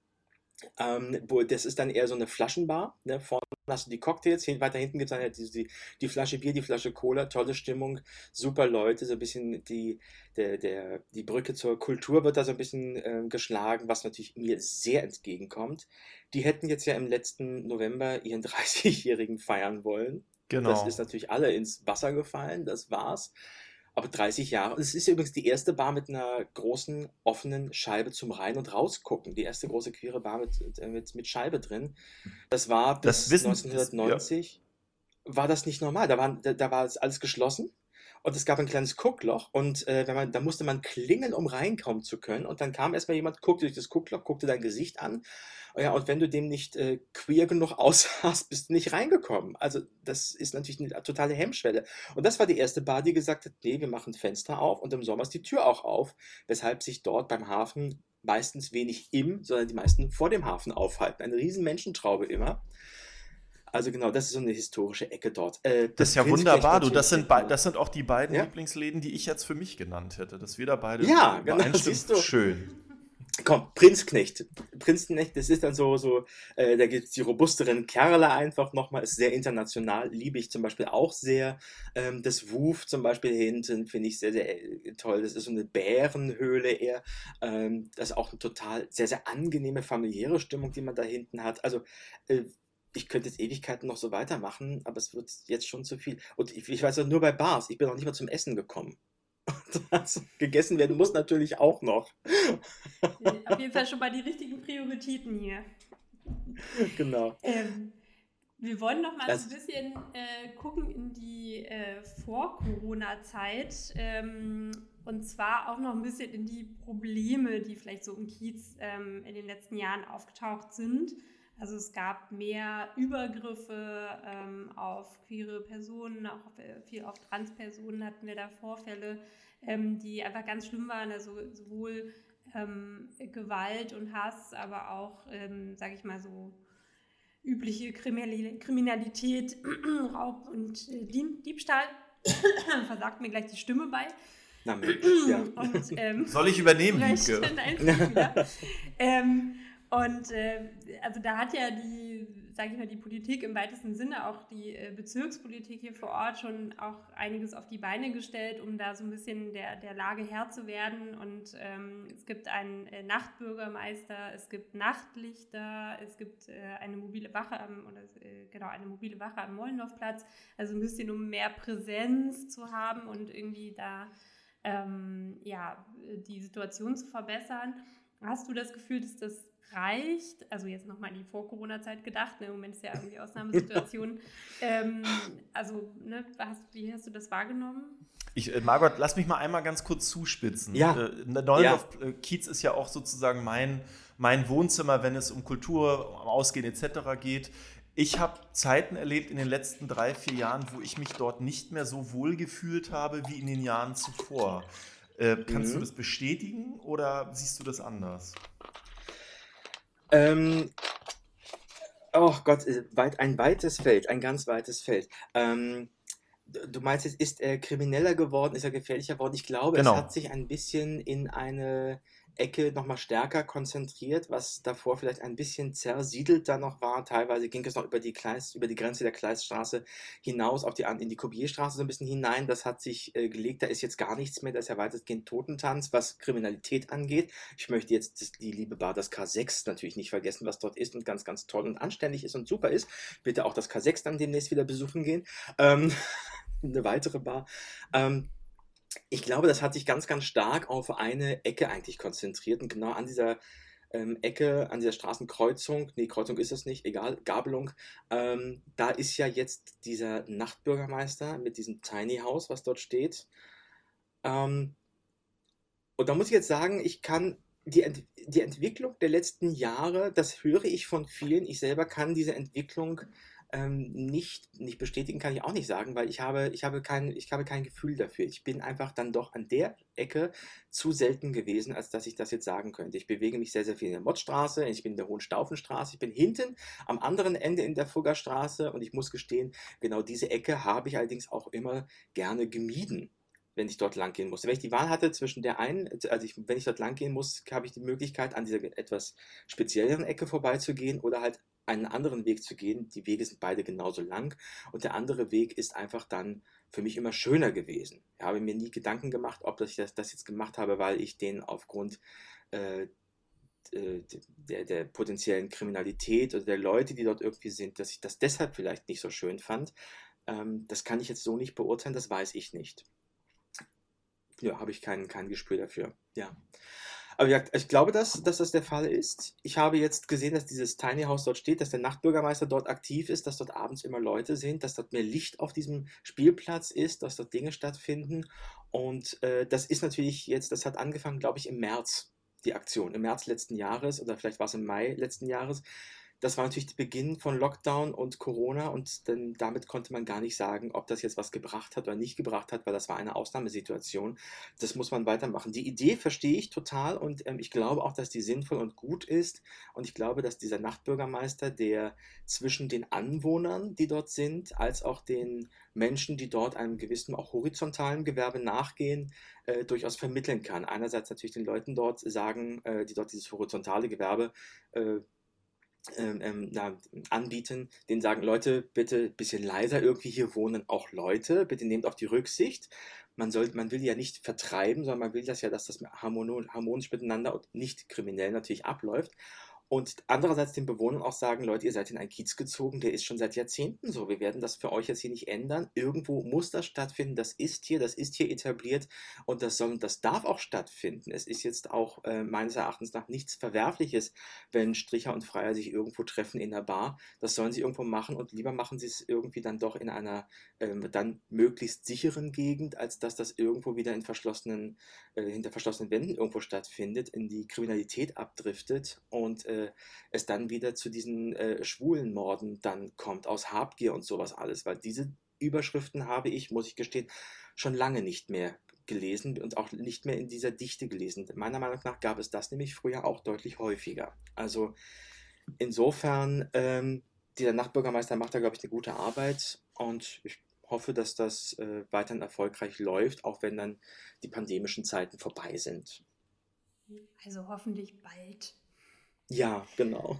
ähm, das ist dann eher so eine Flaschenbar. Ne? Vorne hast du die Cocktails, weiter hinten gibt es dann halt die, die, die, Flasche Bier, die Flasche Cola, tolle Stimmung, super Leute, so ein bisschen die, der, der, die Brücke zur Kultur wird da so ein bisschen ähm, geschlagen, was natürlich mir sehr entgegenkommt. Die hätten jetzt ja im letzten November ihren 30-Jährigen feiern wollen. Genau. Das ist natürlich alle ins Wasser gefallen, das war's. Aber 30 Jahre. Es ist übrigens die erste Bar mit einer großen offenen Scheibe zum Rein- und Rausgucken. Die erste große queere Bar mit, mit, mit Scheibe drin. Das war bis das wissen, 1990. Ja. War das nicht normal? Da, waren, da, da war alles geschlossen und es gab ein kleines Guckloch und äh, wenn man, da musste man klingeln, um reinkommen zu können. Und dann kam erstmal jemand, guckte durch das Guckloch, guckte dein Gesicht an. Ja, und wenn du dem nicht äh, queer genug aussahst, bist du nicht reingekommen. Also das ist natürlich eine totale Hemmschwelle. Und das war die erste Bar, die gesagt hat, nee, wir machen Fenster auf und im Sommer ist die Tür auch auf, weshalb sich dort beim Hafen meistens wenig im, sondern die meisten vor dem Hafen aufhalten. Eine riesen Menschentraube immer. Also genau, das ist so eine historische Ecke dort. Äh, das, das, ist ja wunderbar, du. Das sind, das sind auch die beiden ja? Lieblingsläden, die ich jetzt für mich genannt hätte. Dass wir da beide ja, genau, siehst du. Schön. Komm, Prinzknecht. Prinzknecht, das ist dann so, so äh, da gibt es die robusteren Kerle einfach nochmal, ist sehr international, liebe ich zum Beispiel auch sehr. Ähm, das Wuf zum Beispiel hinten finde ich sehr, sehr äh, toll. Das ist so eine Bärenhöhle eher. Ähm, das ist auch eine total, sehr, sehr angenehme familiäre Stimmung, die man da hinten hat. Also, äh, ich könnte jetzt Ewigkeiten noch so weitermachen, aber es wird jetzt schon zu viel. Und ich, ich weiß auch nur bei Bars, ich bin noch nicht mal zum Essen gekommen. Das gegessen werden muss natürlich auch noch. Auf jeden Fall schon mal die richtigen Prioritäten hier. Genau. Ähm, wir wollen noch mal das ein bisschen äh, gucken in die äh, Vor-Corona-Zeit ähm, und zwar auch noch ein bisschen in die Probleme, die vielleicht so im Kiez ähm, in den letzten Jahren aufgetaucht sind. Also es gab mehr Übergriffe ähm, auf queere Personen, auch äh, viel auf Transpersonen hatten wir da Vorfälle, ähm, die einfach ganz schlimm waren. Also sowohl ähm, Gewalt und Hass, aber auch, ähm, sage ich mal so, übliche Kriminalität, Raub und äh, Diebstahl. Versagt mir gleich die Stimme bei. Na Mensch, ja. Und, ähm, Soll ich übernehmen, Liebke? ähm, und äh, also da hat ja die, sage ich mal, die Politik im weitesten Sinne, auch die äh, Bezirkspolitik hier vor Ort schon auch einiges auf die Beine gestellt, um da so ein bisschen der, der Lage Herr zu werden. Und ähm, es gibt einen äh, Nachtbürgermeister, es gibt Nachtlichter, es gibt äh, eine mobile Wache am, oder äh, genau, eine mobile Wache am Mollendorfplatz. Also ein bisschen, um mehr Präsenz zu haben und irgendwie da ähm, ja, die Situation zu verbessern. Hast du das Gefühl, dass das reicht? Also jetzt nochmal in die Vor-Corona-Zeit gedacht, ne? im Moment ist ja irgendwie Ausnahmesituation. ähm, also, ne, hast, wie hast du das wahrgenommen? Ich, äh, Margot, lass mich mal einmal ganz kurz zuspitzen. Ja. Äh, Neulendorf ja. Äh, Kiez ist ja auch sozusagen mein, mein Wohnzimmer, wenn es um Kultur, um Ausgehen etc. geht. Ich habe Zeiten erlebt in den letzten drei, vier Jahren, wo ich mich dort nicht mehr so wohl gefühlt habe wie in den Jahren zuvor. Äh, kannst mhm. du das bestätigen oder siehst du das anders? Ähm, oh Gott, äh, weit, ein weites Feld, ein ganz weites Feld. Ähm, du meinst, jetzt ist er krimineller geworden, ist er gefährlicher geworden? Ich glaube, genau. es hat sich ein bisschen in eine Ecke nochmal stärker konzentriert, was davor vielleicht ein bisschen zersiedelt da noch war. Teilweise ging es noch über die, Kleist, über die Grenze der Kleiststraße hinaus auf die, in die Kubierstraße so ein bisschen hinein. Das hat sich äh, gelegt, da ist jetzt gar nichts mehr, da ist ja weitestgehend Totentanz, was Kriminalität angeht. Ich möchte jetzt das, die liebe Bar, das K6 natürlich nicht vergessen, was dort ist und ganz, ganz toll und anständig ist und super ist. Bitte auch das K6 dann demnächst wieder besuchen gehen. Ähm, eine weitere Bar. Ähm, ich glaube, das hat sich ganz, ganz stark auf eine Ecke eigentlich konzentriert und genau an dieser ähm, Ecke, an dieser Straßenkreuzung, nee, Kreuzung ist das nicht, egal, Gabelung, ähm, da ist ja jetzt dieser Nachtbürgermeister mit diesem Tiny House, was dort steht. Ähm, und da muss ich jetzt sagen, ich kann die, Ent die Entwicklung der letzten Jahre, das höre ich von vielen, ich selber kann diese Entwicklung ähm, nicht, nicht bestätigen kann ich auch nicht sagen, weil ich habe, ich, habe kein, ich habe kein Gefühl dafür. Ich bin einfach dann doch an der Ecke zu selten gewesen, als dass ich das jetzt sagen könnte. Ich bewege mich sehr, sehr viel in der Mottstraße, ich bin in der Hohenstaufenstraße, ich bin hinten am anderen Ende in der Fuggerstraße und ich muss gestehen, genau diese Ecke habe ich allerdings auch immer gerne gemieden wenn ich dort lang gehen musste. Wenn ich die Wahl hatte zwischen der einen, also ich, wenn ich dort lang gehen muss, habe ich die Möglichkeit, an dieser etwas spezielleren Ecke vorbeizugehen oder halt einen anderen Weg zu gehen. Die Wege sind beide genauso lang und der andere Weg ist einfach dann für mich immer schöner gewesen. Ich habe mir nie Gedanken gemacht, ob ich das, das jetzt gemacht habe, weil ich den aufgrund äh, äh, der, der potenziellen Kriminalität oder der Leute, die dort irgendwie sind, dass ich das deshalb vielleicht nicht so schön fand. Ähm, das kann ich jetzt so nicht beurteilen, das weiß ich nicht. Ja, habe ich kein, kein Gespür dafür. Ja. Aber ja, ich glaube, dass, dass das der Fall ist. Ich habe jetzt gesehen, dass dieses Tiny House dort steht, dass der Nachtbürgermeister dort aktiv ist, dass dort abends immer Leute sind, dass dort mehr Licht auf diesem Spielplatz ist, dass dort Dinge stattfinden. Und äh, das ist natürlich jetzt, das hat angefangen, glaube ich, im März, die Aktion. Im März letzten Jahres oder vielleicht war es im Mai letzten Jahres das war natürlich der Beginn von Lockdown und Corona und dann, damit konnte man gar nicht sagen, ob das jetzt was gebracht hat oder nicht gebracht hat, weil das war eine Ausnahmesituation. Das muss man weitermachen. Die Idee verstehe ich total und ähm, ich glaube auch, dass die sinnvoll und gut ist und ich glaube, dass dieser Nachtbürgermeister, der zwischen den Anwohnern, die dort sind, als auch den Menschen, die dort einem gewissen auch horizontalen Gewerbe nachgehen, äh, durchaus vermitteln kann. Einerseits natürlich den Leuten dort sagen, äh, die dort dieses horizontale Gewerbe äh, ähm, ähm, na, anbieten, denen sagen, Leute, bitte ein bisschen leiser, irgendwie hier wohnen auch Leute, bitte nehmt auch die Rücksicht. Man, soll, man will ja nicht vertreiben, sondern man will das ja, dass das harmonisch miteinander und nicht kriminell natürlich abläuft und andererseits den Bewohnern auch sagen, Leute, ihr seid in einen Kiez gezogen, der ist schon seit Jahrzehnten so. Wir werden das für euch jetzt hier nicht ändern. Irgendwo muss das stattfinden. Das ist hier, das ist hier etabliert und das soll, das darf auch stattfinden. Es ist jetzt auch äh, meines Erachtens nach nichts Verwerfliches, wenn Stricher und Freier sich irgendwo treffen in der Bar. Das sollen sie irgendwo machen und lieber machen sie es irgendwie dann doch in einer ähm, dann möglichst sicheren Gegend, als dass das irgendwo wieder in verschlossenen, äh, hinter verschlossenen Wänden irgendwo stattfindet, in die Kriminalität abdriftet und äh, äh, es dann wieder zu diesen äh, schwulen Morden dann kommt, aus Habgier und sowas alles, weil diese Überschriften habe ich, muss ich gestehen, schon lange nicht mehr gelesen und auch nicht mehr in dieser Dichte gelesen. Meiner Meinung nach gab es das nämlich früher auch deutlich häufiger. Also insofern, ähm, dieser Nachtbürgermeister macht da, glaube ich, eine gute Arbeit und ich hoffe, dass das äh, weiterhin erfolgreich läuft, auch wenn dann die pandemischen Zeiten vorbei sind. Also hoffentlich bald. Ja, genau.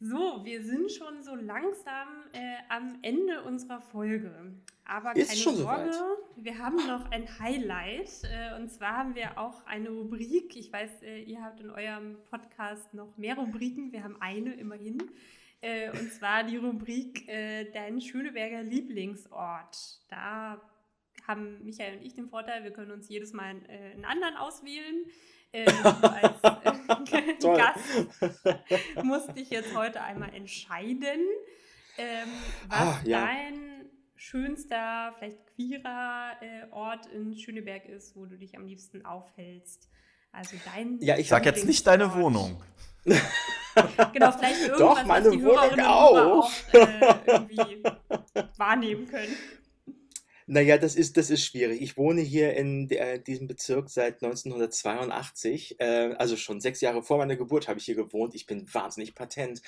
So, wir sind schon so langsam äh, am Ende unserer Folge. Aber Ist keine Sorge, soweit. wir haben noch ein Highlight. Äh, und zwar haben wir auch eine Rubrik. Ich weiß, äh, ihr habt in eurem Podcast noch mehr Rubriken. Wir haben eine immerhin. Äh, und zwar die Rubrik äh, Dein Schöneberger Lieblingsort. Da haben Michael und ich den Vorteil, wir können uns jedes Mal äh, einen anderen auswählen. Äh, du als äh. Gast musste ich jetzt heute einmal entscheiden, ähm, was Ah, ja. dein schönster, vielleicht queerer äh, Ort in Schöneberg ist, wo du dich am liebsten aufhältst. Also dein. Ja, ich Sag jetzt nicht deine. Wohnung. Genau, vielleicht irgendwas, Doch, meine was die Wohnung Hörerinnen auch. Auch äh, irgendwie wahrnehmen können. Naja, das ist, das ist schwierig. Ich wohne hier in der, diesem Bezirk seit 1982. Äh, also schon sechs Jahre vor meiner Geburt habe ich hier gewohnt. Ich bin wahnsinnig patent.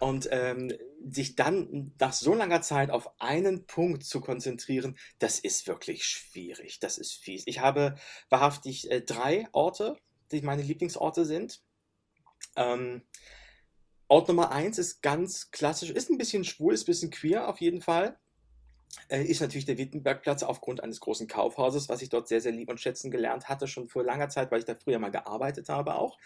Und ähm, sich dann nach so langer Zeit auf einen Punkt zu konzentrieren, das ist wirklich schwierig. Das ist fies. Ich habe wahrhaftig äh, drei Orte, die meine Lieblingsorte sind. Ähm, Ort Nummer eins ist ganz klassisch, ist ein bisschen schwul, ist ein bisschen queer auf jeden Fall ist natürlich der Wittenbergplatz aufgrund eines großen Kaufhauses, was ich dort sehr, sehr lieb und schätzen gelernt hatte, schon vor langer Zeit, weil ich da früher mal gearbeitet habe auch.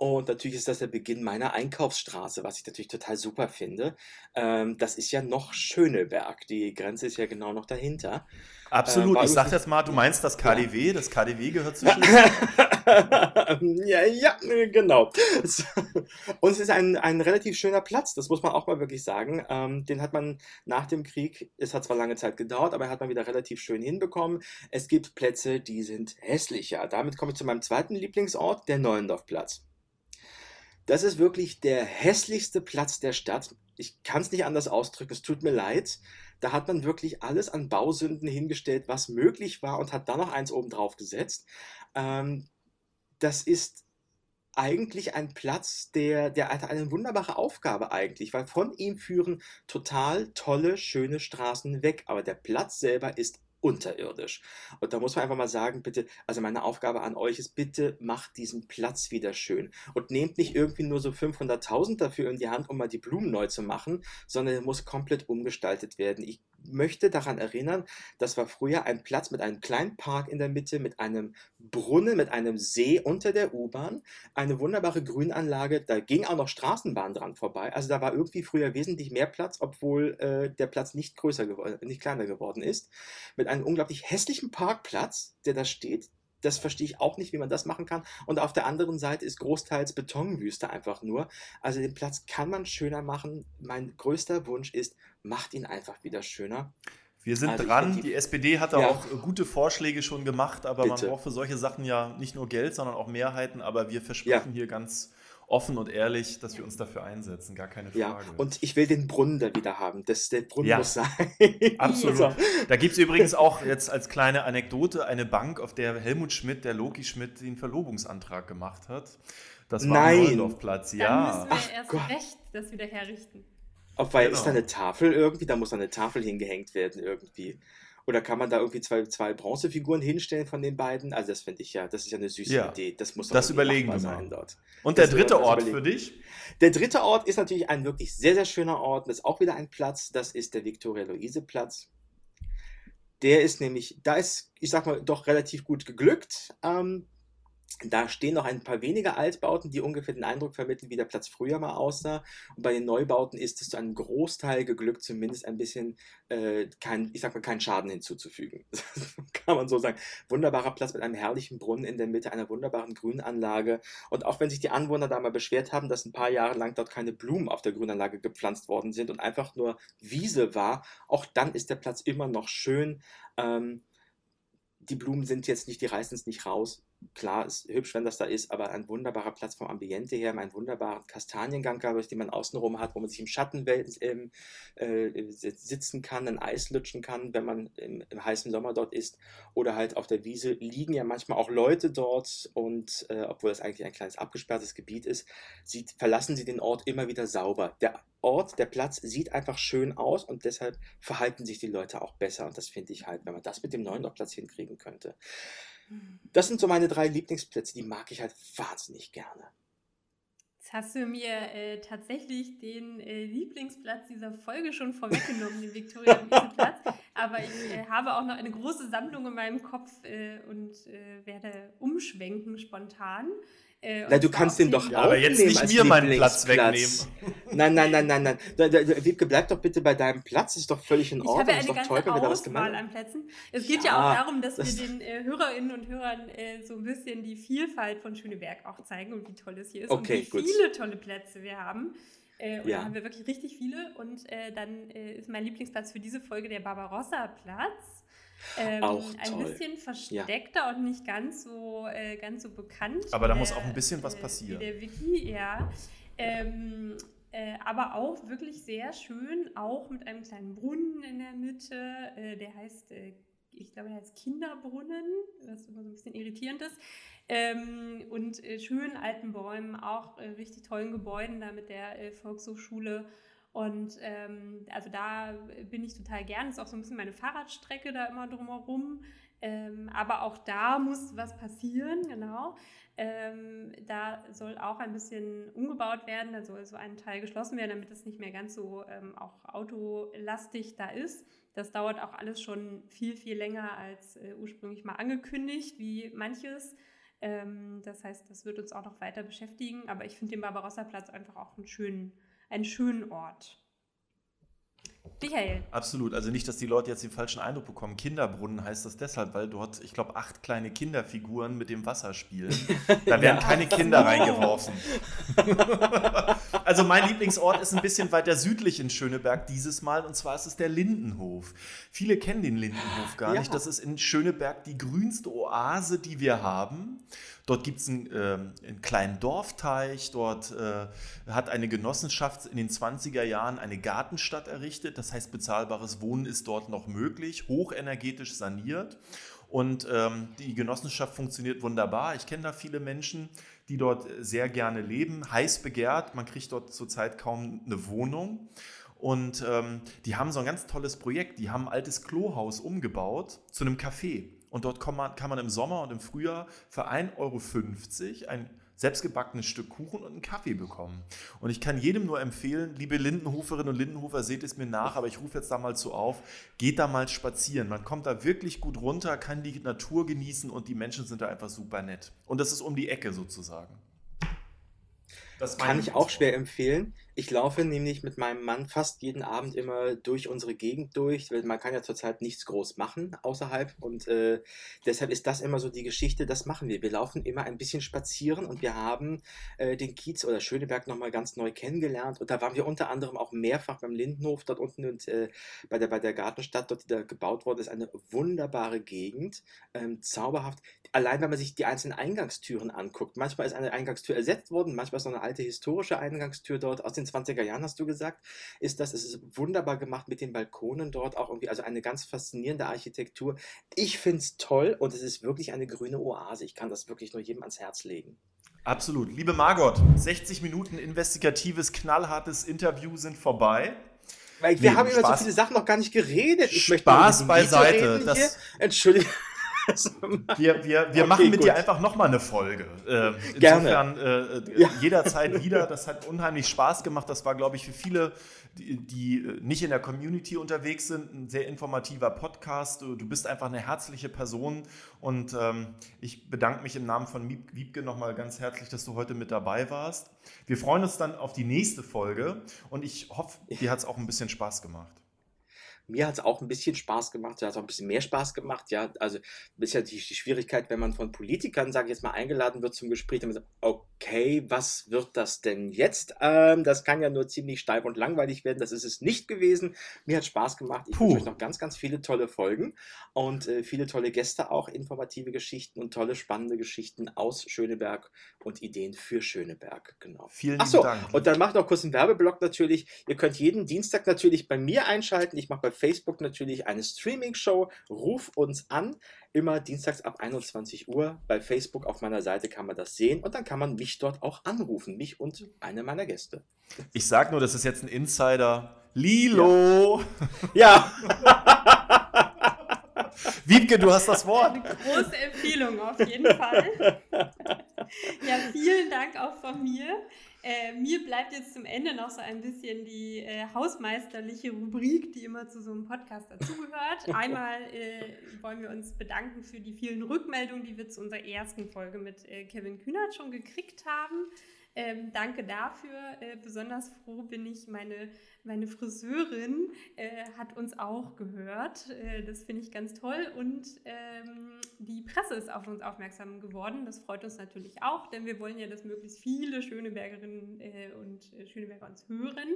Und natürlich ist das der Beginn meiner Einkaufsstraße, was ich natürlich total super finde. Ähm, das ist ja noch Schöneberg. Die Grenze ist ja genau noch dahinter. Absolut. war ich sag jetzt mal, du meinst das KDW. Das KDW gehört zu Ja, Schleswig. ja, ja, genau. Und es ist ein, ein relativ schöner Platz, das muss man auch mal wirklich sagen. Ähm, den hat man nach dem Krieg, es hat zwar lange Zeit gedauert, aber hat man wieder relativ schön hinbekommen. Es gibt Plätze, die sind hässlicher. Damit komme ich zu meinem zweiten Lieblingsort, der Neuendorfplatz. Das ist wirklich der hässlichste Platz der Stadt. Ich kann es nicht anders ausdrücken, es tut mir leid. Da hat man wirklich alles an Bausünden hingestellt, was möglich war und hat dann noch eins oben drauf gesetzt. Ähm, das ist eigentlich ein Platz, der, der hat eine wunderbare Aufgabe eigentlich, weil von ihm führen total tolle, schöne Straßen weg, aber der Platz selber ist unterirdisch. Und da muss man einfach mal sagen, bitte, also meine Aufgabe an euch ist, bitte macht diesen Platz wieder schön und nehmt nicht irgendwie nur so 500.000 dafür in die Hand, um mal die Blumen neu zu machen, sondern er muss komplett umgestaltet werden. Ich möchte daran erinnern, das war früher ein Platz mit einem kleinen Park in der Mitte, mit einem Brunnen, mit einem See unter der U-Bahn, eine wunderbare Grünanlage, da ging auch noch Straßenbahn dran vorbei. Also da war irgendwie früher wesentlich mehr Platz, obwohl äh, der Platz nicht größer geworden, nicht kleiner geworden ist. Mit einem unglaublich hässlichen Parkplatz, der da steht. Das verstehe ich auch nicht, wie man das machen kann. Und auf der anderen Seite ist großteils Betonwüste einfach nur. Also den Platz kann man schöner machen. Mein größter Wunsch ist, macht ihn einfach wieder schöner. Wir sind Also dran. die- Die SPD hat da Ja. auch gute Vorschläge schon gemacht, aber man Bitte. braucht für solche Sachen ja nicht nur Geld, sondern auch Mehrheiten. Aber wir versprechen hier ganz offen und ehrlich, dass wir uns dafür einsetzen. Gar keine Ja, Frage. und ich will den Brunnen da wieder haben. Das, der Brunnen Ja. muss sein. Absolut. So. Da gibt es übrigens auch jetzt als kleine Anekdote eine Bank, auf der Helmut Schmidt, der Loki Schmidt, den Verlobungsantrag gemacht hat. Das war Nein. am Neulendorfplatz, Dann ja. müssen wir Ach erst Gott. recht das wieder herrichten. Ob, weil ist Genau. da eine Tafel irgendwie? Da muss da eine Tafel hingehängt werden irgendwie. Oder kann man da irgendwie zwei, zwei Bronzefiguren hinstellen von den beiden? Also das finde ich ja, das ist ja eine süße Ja. Idee. Das muss doch Das überlegen wir mal. sein dort. Und der das dritte wird- Ort für dich? Der dritte Ort ist natürlich ein wirklich sehr, sehr schöner Ort. Das ist auch wieder ein Platz. Das ist der Viktoria-Luise-Platz. Der ist nämlich, da ist, ich sag mal, doch relativ gut geglückt. Ähm, da stehen noch ein paar wenige Altbauten, die ungefähr den Eindruck vermitteln, wie der Platz früher mal aussah. Und bei den Neubauten ist es zu einem Großteil geglückt, zumindest ein bisschen, äh, kein, ich sag mal, keinen Schaden hinzuzufügen. Kann man so sagen. Wunderbarer Platz mit einem herrlichen Brunnen in der Mitte, einer wunderbaren Grünanlage. Und auch wenn sich die Anwohner da mal beschwert haben, dass ein paar Jahre lang dort keine Blumen auf der Grünanlage gepflanzt worden sind und einfach nur Wiese war, auch dann ist der Platz immer noch schön. Ähm, die Blumen sind jetzt nicht, die reißen es nicht raus. Klar, ist hübsch, wenn das da ist, aber ein wunderbarer Platz vom Ambiente her, einen wunderbaren Kastaniengang, glaube ich, den man außenrum hat, wo man sich im Schatten äh, sitzen kann, ein Eis lutschen kann, wenn man im, im, heißen Sommer dort ist. Oder halt auf der Wiese liegen ja manchmal auch Leute dort und äh, obwohl das eigentlich ein kleines abgesperrtes Gebiet ist, sieht, verlassen sie den Ort immer wieder sauber. Der Ort, der Platz sieht einfach schön aus und deshalb verhalten sich die Leute auch besser. Und das finde ich halt, wenn man das mit dem neuen Platz hinkriegen könnte. Das sind so meine drei Lieblingsplätze, die mag ich halt wahnsinnig gerne. Jetzt hast du mir äh, tatsächlich den äh, Lieblingsplatz dieser Folge schon vorweggenommen, den Viktoria-Wiese-Platz. Aber ich äh, habe auch noch eine große Sammlung in meinem Kopf äh, und äh, werde umschwenken spontan. Äh, Na, du kannst den doch ja, auch Aber jetzt nicht mir meinen Platz wegnehmen. Nein, nein, nein, nein, nein. Wiebke, bleib doch bitte bei deinem Platz. Ist doch völlig in Ordnung. Ich habe ja eine ganze toll, Auswahl an Plätzen. Es geht ja, ja auch darum, dass das wir den äh, Hörerinnen und Hörern äh, so ein bisschen die Vielfalt von Schöneberg auch zeigen und wie toll es hier ist okay, und wie gut. viele tolle Plätze wir haben. Äh, und ja. da haben wir wirklich richtig viele. Und äh, dann äh, ist mein Lieblingsplatz für diese Folge der Barbarossa-Platz. Ähm, auch ein bisschen versteckter ja. und nicht ganz so, äh, ganz so bekannt. Aber da der, muss auch ein bisschen was äh, passieren. der Wiki, ja. Ähm, äh, aber auch wirklich sehr schön, auch mit einem kleinen Brunnen in der Mitte. Äh, der heißt, äh, ich glaube, der heißt Kinderbrunnen, was immer so ein bisschen irritierend ist. Ähm, und äh, schönen alten Bäumen, auch richtig tollen Gebäuden da mit der Volkshochschule. Und ähm, also da bin ich total gern. Das ist auch so ein bisschen meine Fahrradstrecke da immer drumherum. Ähm, aber auch da muss was passieren, genau. Ähm, da soll auch ein bisschen umgebaut werden, da soll so ein Teil geschlossen werden, damit es nicht mehr ganz so ähm, auch autolastig da ist. Das dauert auch alles schon viel, viel länger als äh, ursprünglich mal angekündigt, wie manches. Ähm, das heißt, das wird uns auch noch weiter beschäftigen. Aber ich finde den Barbarossa-Platz einfach auch einen schönen einen schönen Ort. Michael. Absolut. Also nicht, dass die Leute jetzt den falschen Eindruck bekommen. Kinderbrunnen heißt das deshalb, weil dort, ich glaube, acht kleine Kinderfiguren mit dem Wasser spielen. Da werden ja. keine Kinder reingeworfen. also mein Lieblingsort ist ein bisschen weiter südlich in Schöneberg dieses Mal und zwar ist es der Lindenhof. Viele kennen den Lindenhof gar ja. nicht. Das ist in Schöneberg die grünste Oase, die wir haben. Dort gibt es einen, äh, einen, kleinen Dorfteich, dort äh, hat eine Genossenschaft in den 20er Jahren eine Gartenstadt errichtet. Das heißt, bezahlbares Wohnen ist dort noch möglich, hochenergetisch saniert. Und ähm, die Genossenschaft funktioniert wunderbar. Ich kenne da viele Menschen, die dort sehr gerne leben, heiß begehrt. Man kriegt dort zurzeit kaum eine Wohnung. Und ähm, die haben so ein ganz tolles Projekt. Die haben ein altes Klohaus umgebaut zu einem Café. Und dort kann man, kann man im Sommer und im Frühjahr für 1,50 Euro ein selbstgebackenes Stück Kuchen und einen Kaffee bekommen. Und ich kann jedem nur empfehlen, liebe Lindenhoferinnen und Lindenhofer, seht es mir nach, aber ich rufe jetzt da mal zu auf, geht da mal spazieren. Man kommt da wirklich gut runter, kann die Natur genießen und die Menschen sind da einfach super nett. Und das ist um die Ecke sozusagen. Das kann ich auch schwer empfehlen. Ich laufe nämlich mit meinem Mann fast jeden Abend immer durch unsere Gegend durch, weil man kann ja zurzeit nichts groß machen außerhalb und äh, deshalb ist das immer so die Geschichte, das machen wir. Wir laufen immer ein bisschen spazieren und wir haben äh, den Kiez oder Schöneberg nochmal ganz neu kennengelernt und da waren wir unter anderem auch mehrfach beim Lindenhof dort unten und äh, bei, der, bei der Gartenstadt, dort die da gebaut worden ist, eine wunderbare Gegend, ähm, zauberhaft. Allein wenn man sich die einzelnen Eingangstüren anguckt, manchmal ist eine Eingangstür ersetzt worden, manchmal ist noch eine alte historische Eingangstür dort aus den 20er Jahren, hast du gesagt, ist das, es ist wunderbar gemacht mit den Balkonen dort, auch irgendwie, also eine ganz faszinierende Architektur. Ich finde es toll und es ist wirklich eine grüne Oase. Ich kann das wirklich nur jedem ans Herz legen. Absolut. Liebe Margot, 60 Minuten investigatives, knallhartes Interview sind vorbei. Weil wir nee, haben über so viele Sachen noch gar nicht geredet. Ich Spaß beiseite. Das, Wir, wir, wir okay, machen mit gut. dir einfach nochmal eine Folge. Äh, insofern Gerne. Äh, ja. jederzeit wieder. Das hat unheimlich Spaß gemacht. Das war, glaube ich, für viele, die, die, äh, nicht in der Community unterwegs sind, ein sehr informativer Podcast. Du, du bist einfach eine herzliche Person und ähm, ich bedanke mich im Namen von Wiebke nochmal ganz herzlich, dass du heute mit dabei warst. Wir freuen uns dann auf die nächste Folge und ich hoffe, dir hat es auch ein bisschen Spaß gemacht. Mir hat es auch ein bisschen Spaß gemacht, ja, hat auch ein bisschen mehr Spaß gemacht, ja. Also, das ist ja die, die Schwierigkeit, wenn man von Politikern, sage ich jetzt mal, eingeladen wird zum Gespräch, dann sagt, okay, was wird das denn jetzt? Ähm, das kann ja nur ziemlich steif und langweilig werden. Das ist es nicht gewesen. Mir hat Spaß gemacht. Ich wünsche euch noch ganz, ganz viele tolle Folgen und äh, viele tolle Gäste auch, informative Geschichten und tolle, spannende Geschichten aus Schöneberg und Ideen für Schöneberg. Genau. Vielen Achso, Dank. Und dann macht noch kurz einen Werbeblock natürlich. Ihr könnt jeden Dienstag natürlich bei mir einschalten. Ich mache bei Facebook natürlich eine Streaming-Show. Ruf uns an. Immer dienstags ab 21 Uhr. Bei Facebook auf meiner Seite kann man das sehen und dann kann man mich dort auch anrufen. Mich und eine meiner Gäste. Ich sage nur, das ist jetzt ein Insider. Lilo! Ja! Wiebke, du hast das Wort. Eine große Empfehlung auf jeden Fall. ja, vielen Dank auch von mir. Äh, mir bleibt jetzt zum Ende noch so ein bisschen die äh, hausmeisterliche Rubrik, die immer zu so einem Podcast dazugehört. Einmal äh, wollen wir uns bedanken für die vielen Rückmeldungen, die wir zu unserer ersten Folge mit äh, Kevin Kühnert schon gekriegt haben. Ähm, danke dafür. Äh, besonders froh bin ich, meine, meine Friseurin äh, hat uns auch gehört. Äh, das finde ich ganz toll. Und ähm, die Presse ist auf uns aufmerksam geworden. Das freut uns natürlich auch, denn wir wollen ja, dass möglichst viele Schönebergerinnen äh, und äh, Schöneberger uns hören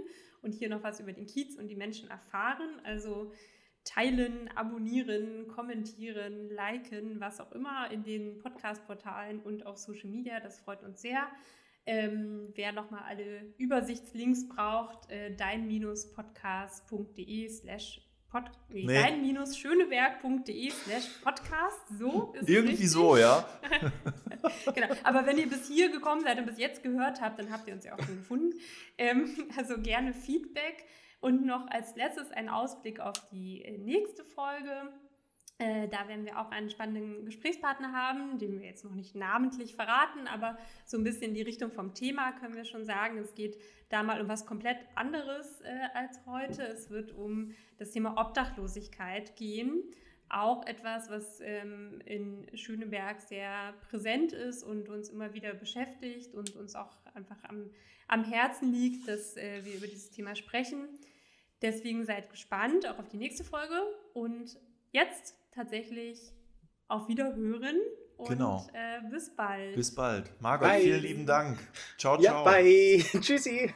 und hier noch was über den Kiez und die Menschen erfahren. Also teilen, abonnieren, kommentieren, liken, was auch immer in den Podcast-Portalen und auf Social Media. Das freut uns sehr. Ähm, wer nochmal alle Übersichtslinks braucht, äh, dein-podcast.de slash Pod, nee, dein-schöneberg.de slash podcast. So ist Irgendwie so, ja. genau. Aber wenn ihr bis hier gekommen seid und bis jetzt gehört habt, dann habt ihr uns ja auch schon gefunden. Ähm, also gerne Feedback. Und noch als letztes ein Ausblick auf die äh, nächste Folge. Äh, da werden wir auch einen spannenden Gesprächspartner haben, den wir jetzt noch nicht namentlich verraten, aber so ein bisschen die Richtung vom Thema können wir schon sagen. Es geht da mal um was komplett anderes äh, als heute. Es wird um das Thema Obdachlosigkeit gehen. Auch etwas, was ähm, in Schöneberg sehr präsent ist und uns immer wieder beschäftigt und uns auch einfach am, am Herzen liegt, dass äh, wir über dieses Thema sprechen. Deswegen seid gespannt auch auf die nächste Folge und jetzt tatsächlich auf Wiederhören und genau. äh, bis bald. Bis bald. Margot, bye. vielen lieben Dank. Ciao, ciao. Ja, bye. Tschüssi.